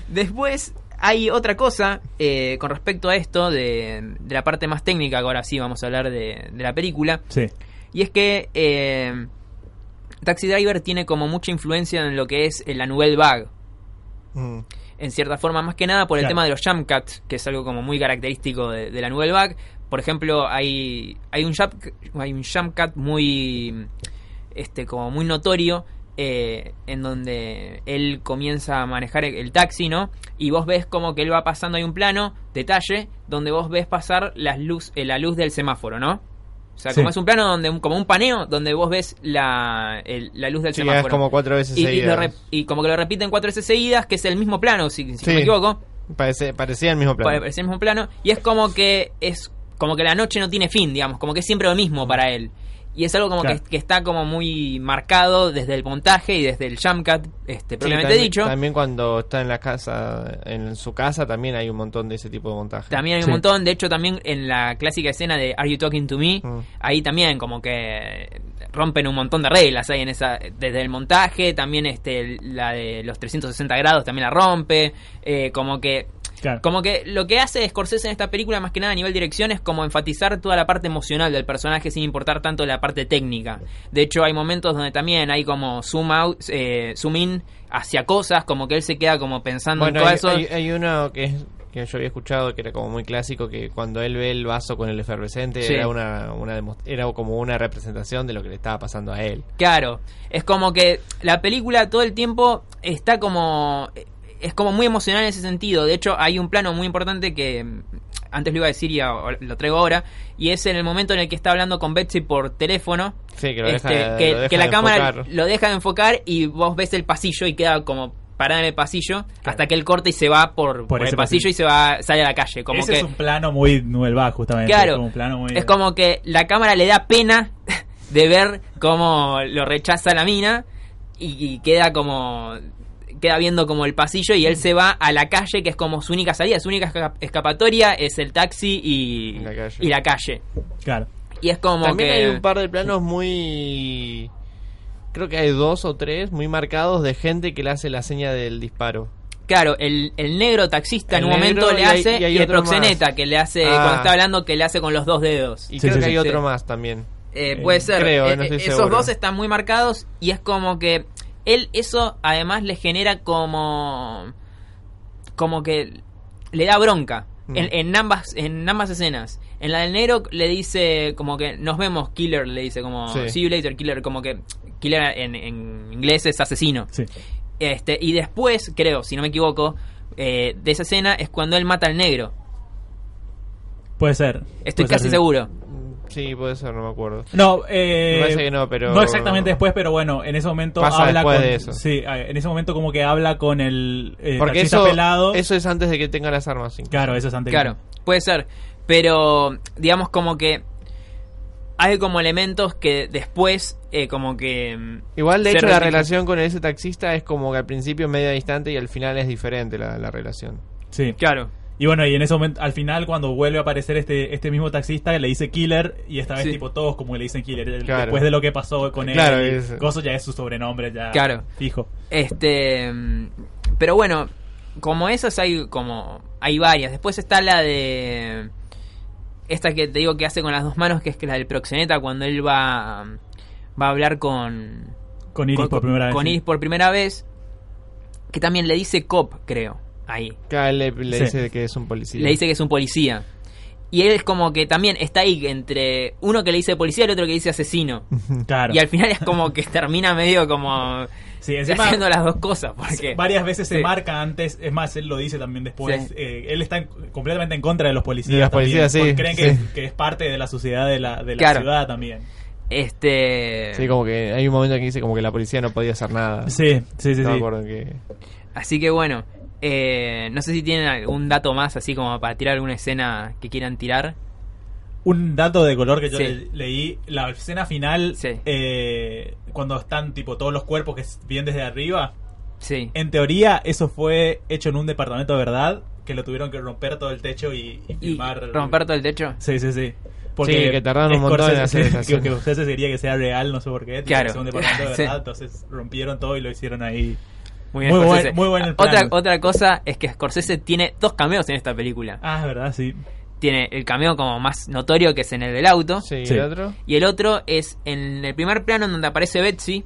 después hay otra cosa eh, con respecto a esto de, de la parte más técnica, que ahora sí vamos a hablar de, de la película. Sí. Y es que eh, Taxi Driver tiene como mucha influencia en lo que es la Nouvelle Vague. Mm. En cierta forma, más que nada por el Claro. tema de los jump cuts, que es algo como muy característico de, de la Nouvelle Vague. Por ejemplo, hay, hay, un jump, hay un jump cut muy, este, como muy notorio eh, en donde él comienza a manejar el, taxi, ¿no? Y vos ves como que él va pasando, hay un plano, detalle, donde vos ves pasar las luz, eh, la luz del semáforo, ¿no? O sea, Sí. como es un plano donde como un paneo donde vos ves la, el- la luz del Sí, es semáforo. como cuatro veces y, seguidas. y como que lo repiten cuatro veces seguidas, que es el mismo plano, si, si no me equivoco. Parece, parecía el mismo plan. Parece el mismo plano. Y es como que es como que la noche no tiene fin, digamos, como que es siempre lo mismo para él. Y es algo como Claro. que, que está como muy marcado desde el montaje y desde el jump cut, este, Sí, propiamente también, dicho. También cuando está en la casa, en su casa, también hay un montón de ese tipo de montaje. También hay un montón, de hecho también en la clásica escena de Are You Talking to Me, Mm. ahí también como que rompen un montón de reglas ahí en esa desde el montaje, también este la de los 360 grados también la rompe, eh, como que Claro. como que lo que hace Scorsese en esta película, más que nada a nivel dirección, es como enfatizar toda la parte emocional del personaje sin importar tanto la parte técnica. De hecho, hay momentos donde también hay como zoom out, eh, zoom in hacia cosas, como que él se queda como pensando Bueno, en todo hay, eso. hay- hay uno que es que yo había escuchado que era como muy clásico que cuando él ve el vaso con el efervescente Sí. era una, una era como una representación de lo que le estaba pasando a él. Claro, es como que la película todo el tiempo está como... Es como muy emocional en ese sentido. De hecho, hay un plano muy importante que mm, antes lo iba a decir y lo traigo ahora. Y es en el momento en el que está hablando con Betsy por teléfono. Sí, que lo este, deja, que, lo deja que la de cámara enfocar. lo deja de enfocar y vos ves el pasillo y queda como parada en el pasillo hasta que él corta y se va por, por el ese pasillo pasillo. y se va sale a la calle. Como Ese que es un plano muy Nueva, justamente. Claro, Es como un plano muy... es como que la cámara le da pena *laughs* de ver cómo lo rechaza la mina y, y queda como queda viendo como el pasillo y él se va a la calle que es como su única salida, su única esca- escapatoria es el taxi y La calle. y la calle. Claro. Y es como También que hay un par de planos muy creo que hay dos o tres muy marcados de gente que le hace la seña del disparo. Claro, el, el negro taxista en un negro momento le y hay- hace y hay y, el proxeneta más. que le hace Ah. cuando está hablando que le hace con los dos dedos. Y Sí, creo sí, que sí. hay otro Sí. más también. Eh, Eh, puede ser. creo, Eh, no estoy eh, esos seguro. dos están muy marcados y es como que él eso además le genera como como que le da bronca Mm. en, en ambas en ambas escenas. En la del negro le dice como que nos vemos killer le dice como Sí. see you later killer como que killer en, en inglés es asesino. Sí. Este y después creo si no me equivoco eh, de esa escena es cuando él mata al negro. Puede ser. Estoy Puede casi ser. seguro. Sí, puede ser, no me acuerdo. No, eh, Me parece que no, pero- No exactamente después, pero bueno, en ese momento Pasa habla después con... de eso. Sí, eh, en ese momento como que habla con el eh, Porque taxista eso, pelado. eso es antes de que tenga las armas. sí. Claro, eso es antes. Claro, puede ser. Pero, digamos como que hay como elementos que después, eh, como que... mm, Igual, de hecho, la relación con ese taxista es como que al principio media distante y al final es diferente la, la relación. Sí. Claro, Y bueno, y en ese momento, al final, cuando vuelve a aparecer este, este mismo taxista, le dice Killer, y esta vez, Sí. tipo, todos como le dicen Killer. Claro. Después de lo que pasó con él, Claro, es- Gozo ya es su sobrenombre, ya Claro. fijo. este... Pero bueno, como esas hay como... Hay varias. Después está la de... esta que te digo que hace con las dos manos, que es que la del proxeneta, cuando él va, va a hablar con, Con Iris por primera vez. con. Iris por primera vez, que también le dice cop, creo, ahí. Acá le, le Sí. dice que es un policía. Le dice que es un policía. Y él es como que también está ahí entre uno que le dice policía y el otro que dice asesino. *laughs* Claro. Y al final es como que termina medio como Sí, encima- haciendo las dos cosas. Porque Varias veces se marca antes, es más, él lo dice también después. Sí. eh, él está en- completamente en contra de los policías. De los también, policías, sí, porque creen que, sí. es, que es parte de la sociedad de la, de la Claro. ciudad también. este Sí, como que hay un momento que dice como que la policía no podía hacer nada. Sí, sí, sí. no me sí. acuerdo que... Así que bueno, eh, no sé si tienen algún dato más así como para tirar alguna escena que quieran tirar. Un dato de color que yo Sí. le- leí, la escena final, Sí. eh, cuando están tipo todos los cuerpos que vienen desde arriba, Sí. en teoría eso fue hecho en un departamento de verdad, que lo tuvieron que romper todo el techo y, y Y filmar. romper todo el techo. Sí, sí, sí. Sí, que tardaron un montón en hacer esa que, que Scorsese quería que sea real, no sé por qué. Claro. que sea un departamento de *laughs* Sí. verdad, entonces rompieron todo y lo hicieron ahí. Muy Muy buen- muy buen el otra, plan. otra cosa es que Scorsese tiene dos cameos en esta película. Ah, es verdad, sí. Tiene el cameo como más notorio que es en el del auto. Sí, Sí. el otro. Y el otro es en el primer plano en donde aparece Betsy,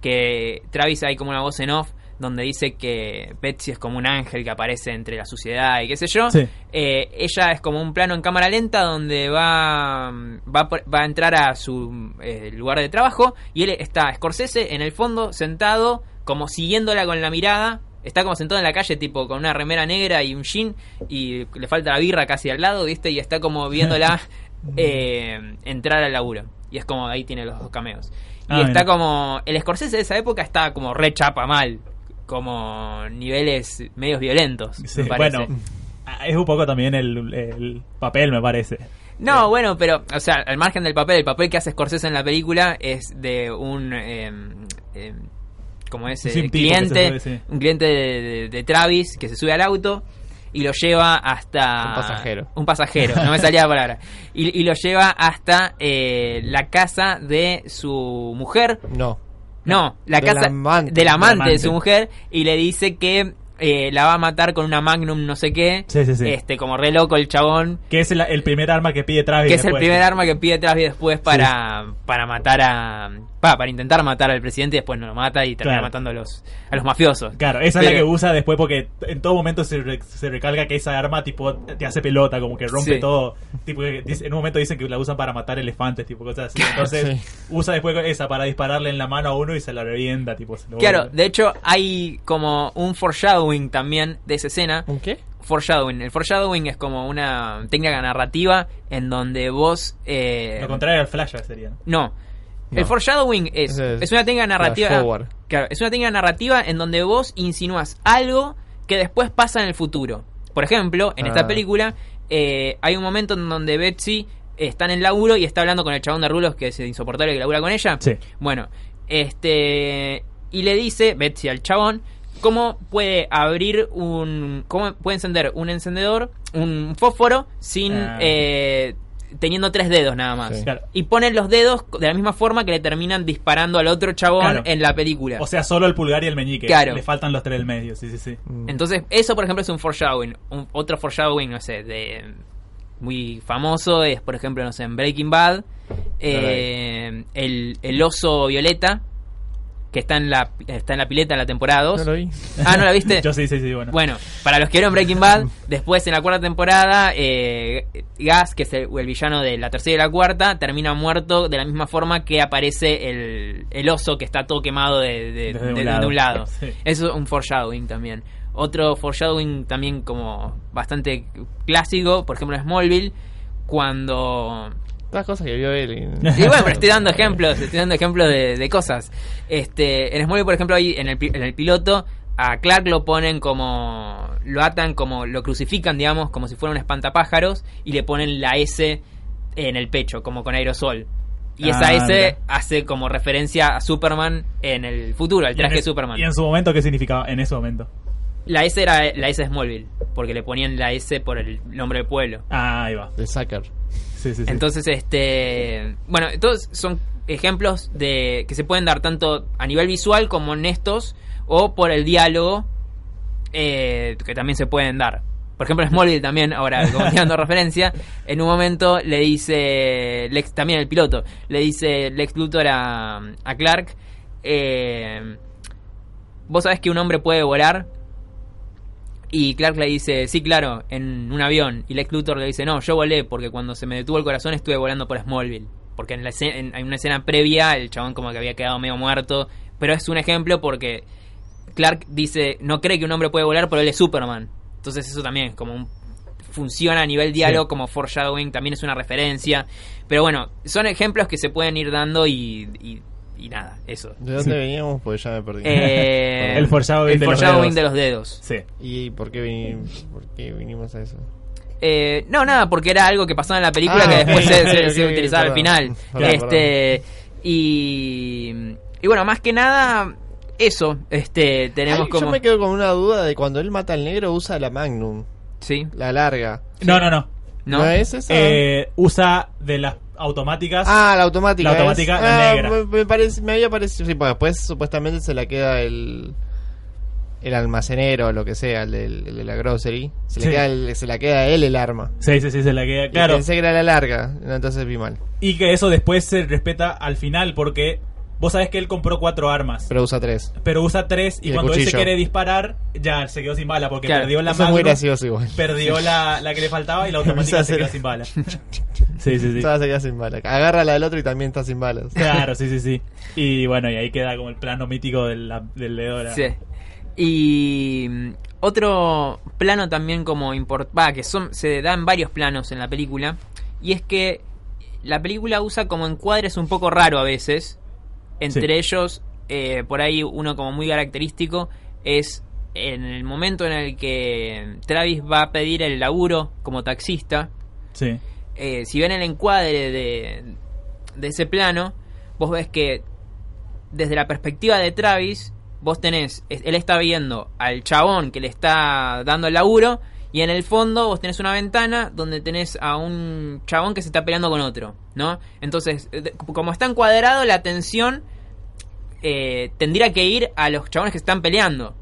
que Travis hay como una voz en off donde dice que Betsy es como un ángel que aparece entre la suciedad y qué sé yo. Sí. Eh, ella es como un plano en cámara lenta donde va, va, por- va a entrar a su eh, lugar de trabajo y él está Scorsese en el fondo sentado como siguiéndola con la mirada. Está como sentado en la calle, tipo con una remera negra y un jean, y le falta la birra casi al lado, ¿viste? Y está como viéndola *laughs* eh, entrar al laburo. Y es como ahí tiene los dos cameos. Y Ah, está mira. como. El Scorsese de esa época está como re chapa mal. Como niveles medios violentos. Sí, me parece. bueno, es un poco también el, el papel, me parece. No, bueno, pero, o sea, al margen del papel, el papel que hace Scorsese en la película es de un. eh, eh, como es Sí, eh, un tipo que se cliente, sube, sí. un cliente de, de- de Travis que se sube al auto y lo lleva hasta Un pasajero. un pasajero, no me salía la palabra, y, y lo lleva hasta eh, la casa de su mujer, No. no, la casa amante. del amante de su mujer y le dice que eh, la va a matar con una Magnum no sé qué, Sí, sí, sí. este como re loco el chabón Que es el, el primer arma que pide Travis. que es el primer arma que pide Travis después para, para matar a. pa, para intentar matar al presidente y después no lo mata y termina Claro. matando a los, a los mafiosos. Claro, esa es la que usa después porque en todo momento se, re- se recalca que esa arma tipo te hace pelota, como que rompe todo. Tipo, en un momento dicen que la usan para matar elefantes, tipo cosas así. Entonces usa después esa para dispararle en la mano a uno y se la revienta, tipo. se lo Claro, vuelve. de hecho hay como un foreshadowing también de esa escena. ¿Un qué? Foreshadowing. El foreshadowing es como una técnica narrativa en donde vos. eh, Lo contrario al flash sería. No. No. El foreshadowing es, es es una técnica narrativa. Claro, es una técnica narrativa en donde vos insinúas algo que después pasa en el futuro. Por ejemplo, en esta Ah. película eh, hay un momento en donde Betsy está en el laburo y está hablando con el chabón de rulos que es insoportable que labura con ella. Sí. Bueno, este. Y le dice, Betsy al chabón, cómo puede abrir un. cómo puede encender un encendedor, un fósforo, sin. Ah. eh, teniendo tres dedos nada más. Sí. Claro. Y ponen los dedos de la misma forma que le terminan disparando al otro chabón Claro. en la película. O sea, solo el pulgar y el meñique. Claro. Le faltan los tres del medio, sí, sí, sí. Mm. Entonces, eso por ejemplo es un foreshadowing. Un, otro foreshadowing, no sé, de muy famoso es, por ejemplo, no sé, en Breaking Bad, eh, el, el oso violeta, que está en la está en la pileta en la temporada 2. No lo vi. Ah, ¿no la viste? *laughs* Yo sí, sí, sí, bueno. Bueno, para los que vieron Breaking Bad, *laughs* después en la cuarta temporada, eh, Gas, que es el, el villano de la tercera y la cuarta, termina muerto de la misma forma que aparece el, el oso que está todo quemado de, de- un de- lado. un lado. *laughs* Sí. Eso es un foreshadowing también. Otro foreshadowing también como bastante clásico, por ejemplo en Smallville, cuando Todas cosas que vio él. y- *laughs* y bueno, pero estoy dando ejemplos, estoy dando ejemplos de, de cosas. Este, en Smallville, por ejemplo, ahí en el, pi- en el piloto, a Clark lo ponen como. lo atan como. lo crucifican, digamos, como si fuera un espantapájaros, y le ponen la S en el pecho, como con aerosol. Y esa Ah, S mira. hace como referencia a Superman en el futuro, al traje de Superman. Y en su momento, ¿qué significaba? En ese momento. La S era la S de Smallville, porque le ponían la S por el nombre del pueblo. Ah, ahí va. De Sucker. Sí, sí, sí. Entonces, este. Bueno, todos son ejemplos de que se pueden dar tanto a nivel visual como en estos, o por el diálogo, eh, que también se pueden dar. por ejemplo, Smallville también, ahora como *laughs* tirando referencia, en un momento le dice, Lex, también el piloto, le dice Lex Luthor a, a Clark, eh, vos sabés que un hombre puede volar, y Clark le dice, sí, claro, en un avión. Y Lex Luthor le dice, no, yo volé porque cuando se me detuvo el corazón estuve volando por Smallville. Porque en, la escena- en- en una escena previa el chabón como que había quedado medio muerto. Pero es un ejemplo porque Clark dice, no cree que un hombre puede volar, pero él es Superman. Entonces eso también como un- funciona a nivel diálogo, Sí. como foreshadowing, también es una referencia. Pero bueno, son ejemplos que se pueden ir dando y, y- y nada, eso. ¿De dónde veníamos? Pues ya me perdí. Eh, *laughs* El foreshadowing el de los dedos. de los dedos. Sí. ¿Y por qué, vinimos, por qué vinimos a eso? Eh, no, nada, porque era algo que pasaba en la película Ah, que después se, ok, se- utilizaba al final. Perdón, este y, y bueno, más que nada eso, este tenemos Ay, como Yo me quedo con una duda de cuando él mata al negro usa la Magnum, sí, la larga. No, no, no. ¿No? es esa? Eh, usa de las automáticas. ah, la automática. la es. automática, la Ah, negra. Me, me parece, me había parecido. Sí, pues después supuestamente se la queda el. El almacenero o lo que sea, el, de la grocery. Se, le queda el- se la queda a él el arma. Sí, sí, sí, se la queda. Y Claro. pensé que era la larga, entonces vi mal. Y que eso después se respeta al final porque vos sabés que él compró cuatro armas. Pero usa tres. Pero usa tres y, cuando él se quiere disparar, ya se quedó sin bala porque Claro, perdió la Eso es muy gracioso igual. perdió la, la que le faltaba y la automática *laughs* se a quedó sin bala. *laughs* Sí, sí, sí. Todas se queda sin bala. Agarra la del otro y también está sin balas. Claro, sí, sí, sí. *laughs* Y bueno, y ahí queda como el plano mítico del, del Sí. Y mm, otro plano también como import va, que son se dan varios planos en la película y es que la película usa como encuadres un poco raro a veces. Entre Sí. ellos, eh, por ahí uno como muy característico es en el momento en el que Travis va a pedir el laburo como taxista. Sí. eh, si ven el encuadre de, de ese plano, vos ves que desde la perspectiva de Travis, vos tenés, él está viendo al chabón que le está dando el laburo y en el fondo vos tenés una ventana donde tenés a un chabón que se está peleando con otro, ¿no? Entonces, eh, como está encuadrado, la atención eh, tendría que ir a los chabones que están peleando,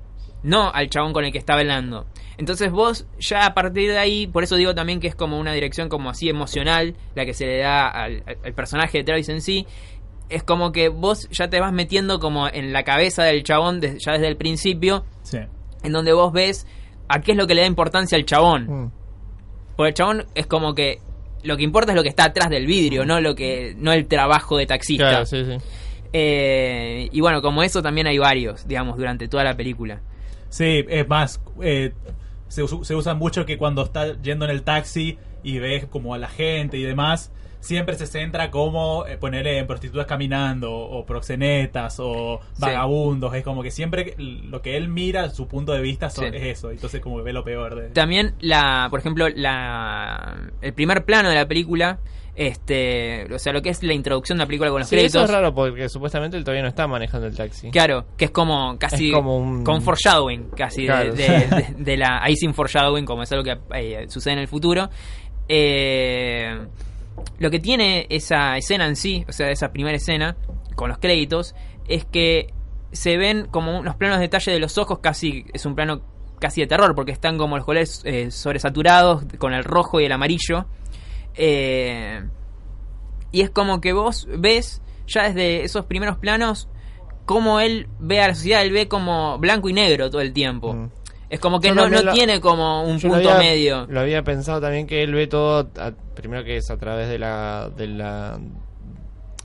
no al chabón con el que está velando. Entonces vos ya a partir de ahí, por eso digo también que es como una dirección como así emocional, la que se le da al, personaje de Travis en sí, es como que vos ya te vas metiendo como en la cabeza del chabón ya desde el principio, Sí. en donde vos ves a qué es lo que le da importancia al chabón. Mm. Porque el chabón es como que lo que importa es lo que está atrás del vidrio, no lo que no el trabajo de taxista. Claro, sí, sí. Eh, y bueno, como eso también hay varios, digamos, durante toda la película. Sí, es más, eh, se, se usa mucho que cuando está yendo en el taxi y ves como a la gente y demás, siempre se centra como eh, ponerle en prostitutas caminando o proxenetas o vagabundos. Es como que siempre lo que él mira, su punto de vista son- Sí. es eso. Entonces como que ve lo peor de... También la, por ejemplo, la el primer plano de la película, este, o sea, lo que es la introducción de la película con los Sí, eso créditos. es raro porque supuestamente él todavía no está manejando el taxi. Claro, que es como casi Es como un- con foreshadowing, casi de- de, de- *laughs* de la ahí sin foreshadowing, como es algo que eh, sucede en el futuro. Eh, lo que tiene esa escena en sí, o sea, esa primera escena con los créditos, es que se ven como unos planos de detalle de los ojos, casi es un plano casi de terror, porque están como los colores eh, sobresaturados con el rojo y el amarillo. Eh, y es como que vos ves ya desde esos primeros planos cómo él ve a la sociedad, él ve como blanco y negro todo el tiempo. Mm. Es como que Yo no, no lo- tiene como un punto había- medio. Lo había pensado también que él ve todo, a- primero que es a través de la, de la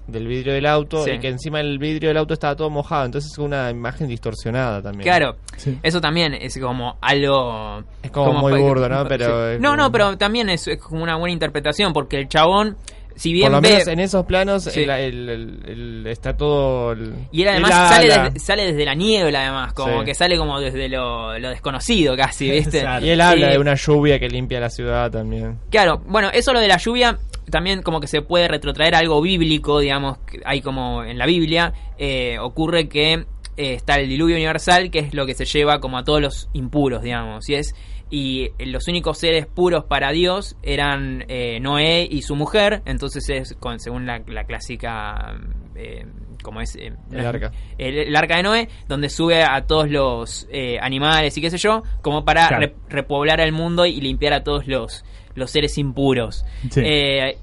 del vidrio del auto Sí. y que encima el vidrio del auto estaba todo mojado, entonces es una imagen distorsionada también. Claro, Sí. eso también es como algo... Es como muy burdo, ¿no? Pero No, como- no, pero también es, es como una buena interpretación, porque el chabón, si bien Por lo ve... menos en esos planos Sí. el, el- el- el- está todo... el- Y él además el sale, desde, sale desde la niebla, además, como Sí. que sale como desde lo, lo desconocido casi, ¿viste? *laughs* Y él habla Eh, de una lluvia que limpia la ciudad también. Claro, bueno, eso lo de la lluvia también como que se puede retrotraer a algo bíblico, digamos, que hay como en la Biblia, eh, ocurre que eh, está el diluvio universal, que es lo que se lleva como a todos los impuros, digamos, y es y los únicos seres puros para Dios eran eh, Noé y su mujer, entonces es con, según la, la clásica eh, como es eh, El arca. el, el arca de Noé, donde sube a todos los eh, animales y qué sé yo, como para Claro. re- repoblar el mundo y limpiar a todos los, los seres impuros. Sí.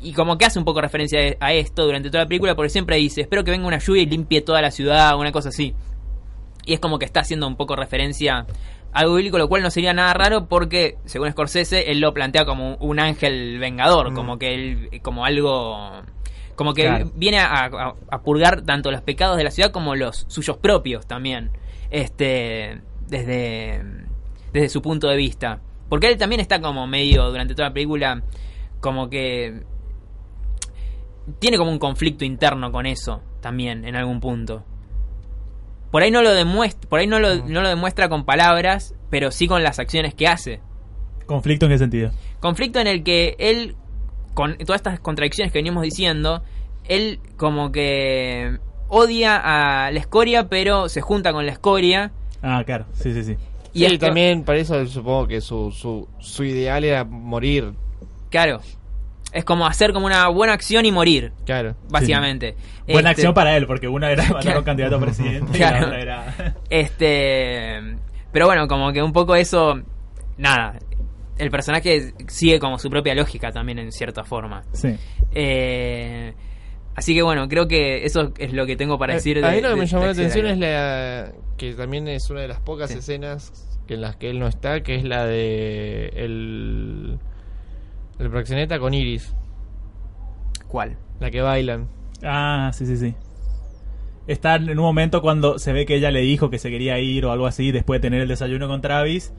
Y como que hace un poco referencia a esto durante toda la película, porque siempre dice, espero que venga una lluvia y limpie toda la ciudad, una cosa así. Y es como que está haciendo un poco referencia algo bíblico, lo cual no sería nada raro porque, según Scorsese, él lo plantea como un ángel vengador, Mm. como que él, como algo... Como que Claro. viene a, a- a purgar tanto los pecados de la ciudad como los suyos propios también. Este. Desde. Desde su punto de vista. Porque él también está como medio durante toda la película. Como que. Tiene como un conflicto interno con eso. También, en algún punto. Por ahí no lo demuestra. Por ahí no lo, no lo demuestra con palabras. Pero sí con las acciones que hace. ¿Conflicto en qué sentido? Conflicto en el que él, con todas estas contradicciones que venimos diciendo, él como que odia a la escoria, pero se junta con la escoria. Ah, claro, sí, sí, sí. Y esto- también para eso supongo que su, su, su ideal era morir. Claro. Es como hacer como una buena acción y morir, Claro. básicamente. Buena Este, acción para él, porque una era matar a Claro. un candidato a presidente y Claro. la otra era... *laughs* Este. Pero bueno, como que un poco eso. Nada. El personaje sigue como su propia lógica también, en cierta forma. sí. Eh, así que bueno, creo que eso es lo que tengo para decir. a de- mí lo que de me llamó la atención es la que también es una de las pocas Sí. escenas que en las que él no está, que es la de el el proxeneta con Iris, ¿Cuál? la que bailan. Ah, sí, sí, sí. Está en un momento cuando se ve que ella le dijo que se quería ir o algo así después de tener el desayuno con Travis.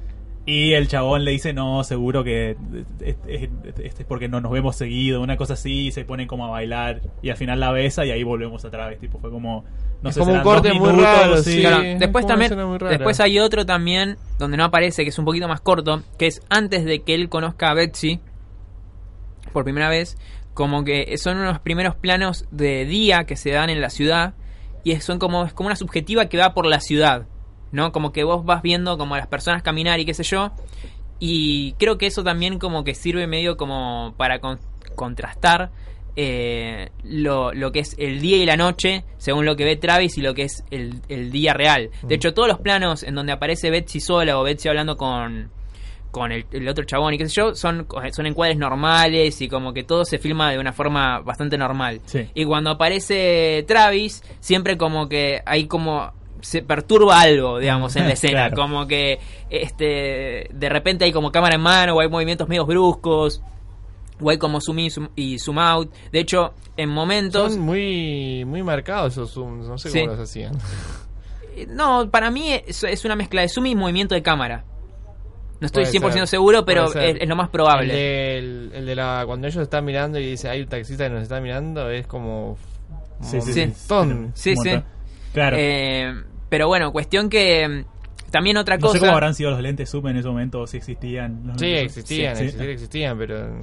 Y el chabón le dice, no, seguro que es, es- es porque no nos vemos seguido, una cosa así, y se ponen como a bailar. Y al final la besa y ahí volvemos a Travis. Tipo, fue como, no Es sé, como un corte muy minutos, raro, sí. Claro, después también después hay otro también donde no aparece que es un poquito más corto que es antes de que él conozca a Betsy por primera vez como que son unos primeros planos de día que se dan en la ciudad y son como es como una subjetiva que va por la ciudad no como que vos vas viendo como a las personas caminar y qué sé yo y creo que eso también como que sirve medio como para con- contrastar eh, lo, lo que es el día y la noche, según lo que ve Travis y lo que es el, el día real. De hecho, todos los planos en donde aparece Betsy sola o Betsy hablando con, con el, el otro chabón y qué sé yo, son, son encuadres normales y como que todo se filma de una forma bastante normal. Sí. Y cuando aparece Travis, siempre como que hay como se perturba algo, digamos, en la *laughs* escena. Claro. Como que este de repente hay como cámara en mano o hay movimientos medios bruscos. O hay como zoom in zoom- y zoom out. De hecho, en momentos... Son muy muy marcados esos zooms, no sé Sí. cómo los hacían. *laughs* Eh, No, para mí es, es una mezcla de zoom y movimiento de cámara. No estoy Puede 100% ser, seguro, pero es, es lo más probable. El de, el de la cuando ellos están mirando y dice hay un taxista que nos está mirando es como Sí, sí, Sí. un montón. Sí. Claro. Eh, pero bueno, cuestión que mm, también otra no cosa... sé cómo habrán sido los lentes zoom en ese momento, o si existían. los Sí, existían, Sí, existían, existían, pero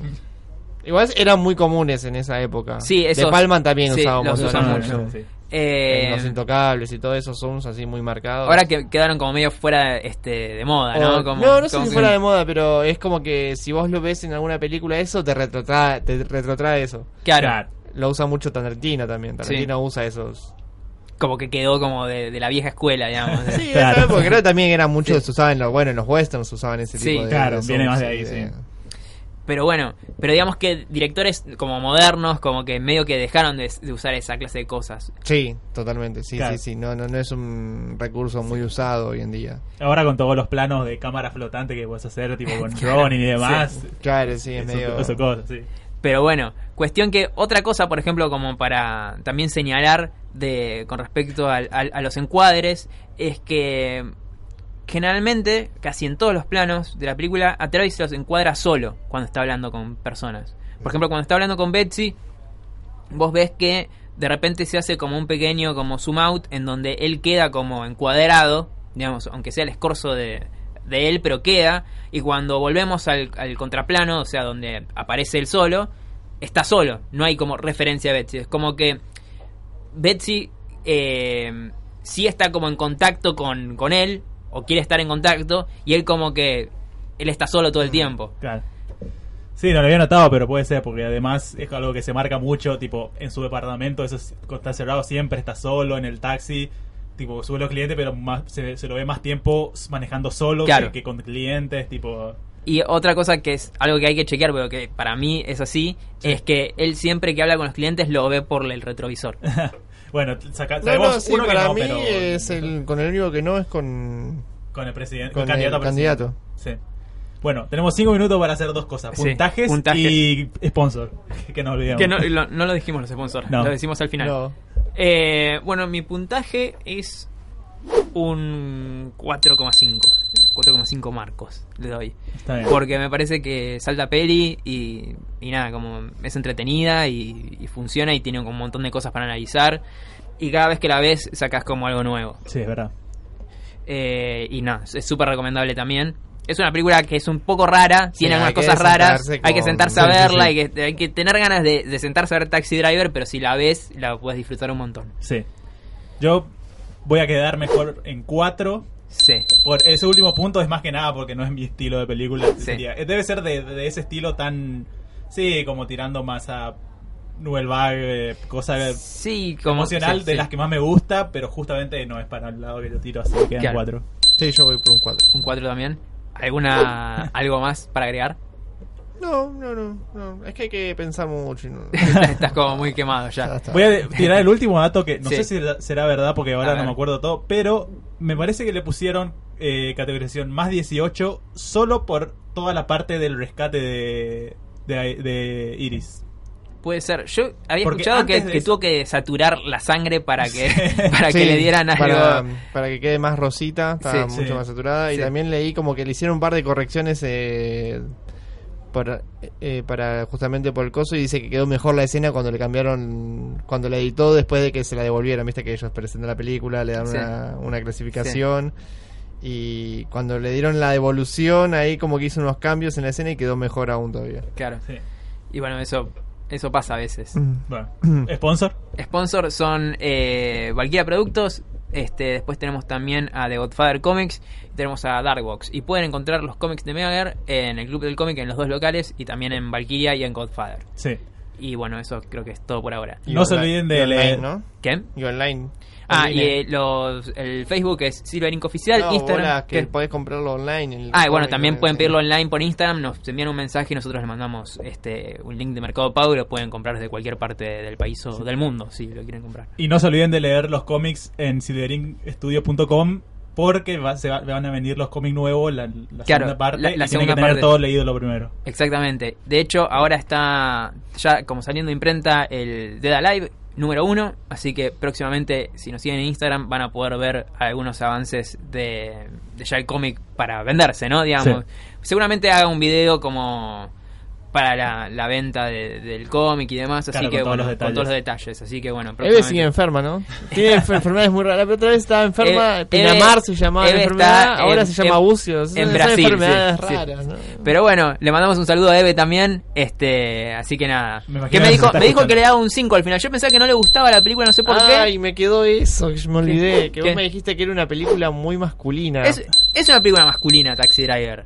igual eran muy comunes en esa época. Sí, esos- de Palman también sí, usábamos los usan mucho. Sí. eh, los intocables y todos esos zooms así muy marcados. ahora que quedaron como medio fuera este, de moda, ¿no? O- Como- no, no sé como si que- fuera de moda, pero es como que si vos lo ves en alguna película eso, te retrotrae, te retrotrae eso. Claro. Lo usa mucho Tarantino también. Tarantino usa esos. como que quedó como de, de la vieja escuela, digamos. *laughs* Sí, Claro. época creo que también eran muchos, se usaban los, bueno, en los westerns usaban ese Sí. tipo de Claro, de viene más de ahí, sí. Pero bueno, pero digamos que directores como modernos, como que medio que dejaron de, de usar esa clase de cosas. Sí, totalmente, sí, Claro. sí, sí. No, no, no es un recurso muy usado hoy en día. Ahora con todos los planos de cámara flotante que puedes hacer, tipo con *laughs* drone y demás. Claro, sí, es medio... eso cosa, sí. Pero bueno, cuestión que otra cosa, por ejemplo, como para también señalar de con respecto al- a los encuadres, es que generalmente, casi en todos los planos de la película, a Travis los encuadra solo cuando está hablando con personas. Por ejemplo, cuando está hablando con Betsy, vos ves que de repente se hace como un pequeño como zoom out en donde él queda como encuadrado, digamos, aunque sea el escorzo de, de él, pero queda, y cuando volvemos al, al contraplano, o sea, donde aparece él solo, está solo, no hay como referencia a Betsy, es como que Betsy eh, sí está como en contacto con, con él, o quiere estar en contacto, y él como que él está solo todo el tiempo. Claro. Sí, no lo había notado, pero puede ser, porque además es algo que se marca mucho, tipo, en su departamento, eso es- está cerrado siempre, está solo en el taxi, tipo, sube los clientes, pero más, se, se lo ve más tiempo manejando solo Claro. que, que con clientes, tipo... Y otra cosa que es algo que hay que chequear, pero que para mí es así, es que él siempre que habla con los clientes lo ve por el retrovisor. *laughs* bueno, saca, No, sabemos no, sí, uno que para no, mí pero es el, con el único que no es con, con el presidente, con con, candidato el a presidente. candidato. Sí. Bueno, tenemos cinco minutos para hacer dos cosas, Sí, puntajes puntaje. y sponsor, *laughs* que no olvidemos. que no lo, no lo dijimos los sponsors, No. lo decimos al final. No. Eh, bueno, mi puntaje es un 4,5. 4,5 marcos le doy. Está bien. Porque me parece que salta peli y, y nada, como es entretenida y, y funciona y tiene un montón de cosas para analizar. Y cada vez que la ves sacas como algo nuevo. Sí, es verdad. Eh, y nada, es súper recomendable también. Es una película que es un poco rara, Sí, tiene algunas cosas raras, hay que sentarse a sí, verla, sí. Hay, que, hay que tener ganas de, de sentarse a ver Taxi Driver, pero si la ves, la puedes disfrutar un montón. Sí. Yo voy a quedar mejor en cuatro. Sí. Por ese último punto es más que nada porque no es mi estilo de película. Sí. Sería- Debe ser de, de ese estilo tan... Sí, como tirando más a Nouvelle Vague, eh, cosa Sí, como emocional sí, de sí. las que más me gusta, pero justamente no es para el lado que yo tiro, así que quedan Claro. cuatro. Sí, yo voy por un 4. Un 4 también. ¿Alguna *laughs* algo más para agregar? No, no, no, no. Es que hay que pensar mucho. y no- *laughs* Estás como muy quemado Ya. Voy a tirar el último dato que no Sí. sé si será- verdad porque ahora no me acuerdo todo, pero me parece que le pusieron eh, categorización más 18 solo por toda la parte del rescate de, de, de Iris. Puede ser. Yo había Porque escuchado que, eso- tuvo que saturar la sangre para que, Sí. *laughs* para que Sí, le dieran algo. Para, para que quede más rosita, está Sí. mucho Sí. más saturada. Y también leí como que le hicieron un par de correcciones eh, para, eh, para justamente por el coso y dice que quedó mejor la escena cuando le cambiaron, cuando la editó después de que se la devolvieron. Viste que ellos presentan la película, le dan Sí. una, una clasificación. Y cuando le dieron la devolución, ahí como que hizo unos cambios en la escena y quedó mejor aún todavía. Claro. Sí. Y bueno, eso eso pasa a veces. Bueno, *clears throat* sponsor. Sponsor son eh, Valkyria Productos. Este, después tenemos también a The Godfather Comics. Tenemos a Darkbox. Y pueden encontrar los cómics de Megager en el Club del Cómic en los dos locales. Y también en Valkyria y en Godfather. Sí. Y bueno, eso creo que es todo por ahora. Y No se olviden de leer- ¿no? ¿Qué? Y online. Ah, y eh, los, el Facebook es Silver Inc. Oficial. No, Instagram. bolas, que ¿qué? podés comprarlo online. el Ah, y bueno, también pueden Sí. pedirlo online por Instagram, nos envían un mensaje y nosotros les mandamos este un link de Mercado Pago y lo pueden comprar desde cualquier parte del país o del mundo, si lo quieren comprar. Y no se olviden de leer los cómics en silverinstudio.com porque va- se va- van a venir los cómics nuevos, la, la Claro, segunda parte, la- y la tienen segunda que tener parte. todo leído lo primero. Exactamente. De hecho, ahora está ya como saliendo de imprenta el Dead Alive número uno, así que próximamente, si nos siguen en Instagram, van a poder ver algunos avances de, el cómic para venderse, ¿no? Digamos. Seguramente haga un video como para la, la venta de- del cómic y demás, así que bueno, con todos los detalles, así que bueno, Eve sigue enferma, ¿no? Tiene enfer- *laughs* enfermedades muy raras. La otra vez estaba enferma. Eve- Pinamar se llamaba la Eve enfermedad. está ahora en- se llama en- bucio. Son- en Brasil, enfermedades sí, sí. raras, ¿no? Pero bueno, le mandamos un saludo a Eve también, este, así que nada. Me imagino que me dijo, me dijo que le daba un 5 al final. Yo pensaba que no le gustaba la película, no sé por Ay, qué. me quedó eso, que yo me olvidé. *laughs* Que ¿Qué? vos me dijiste que era una película muy masculina. Es, es una película masculina, Taxi Driver.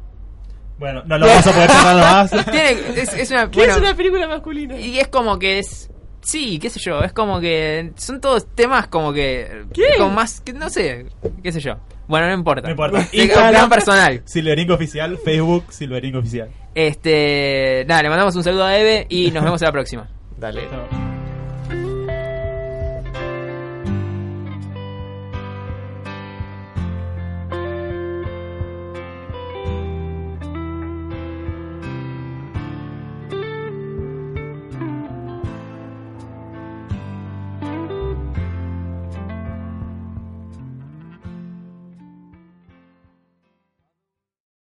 Bueno, no lo vamos a poder charlar más. *laughs* Tiene, es, es una, ¿Qué bueno, es una película masculina? y es como que es, sí, qué sé yo, es como que son todos temas como que, ¿Qué? como más, que no sé, qué sé yo. Bueno, no importa. No importa. *laughs* Es Instagram. opinión personal. Silverink Oficial, Facebook, Silverink Oficial. Este, nada, le mandamos un saludo a Eve y nos vemos a la próxima. Dale.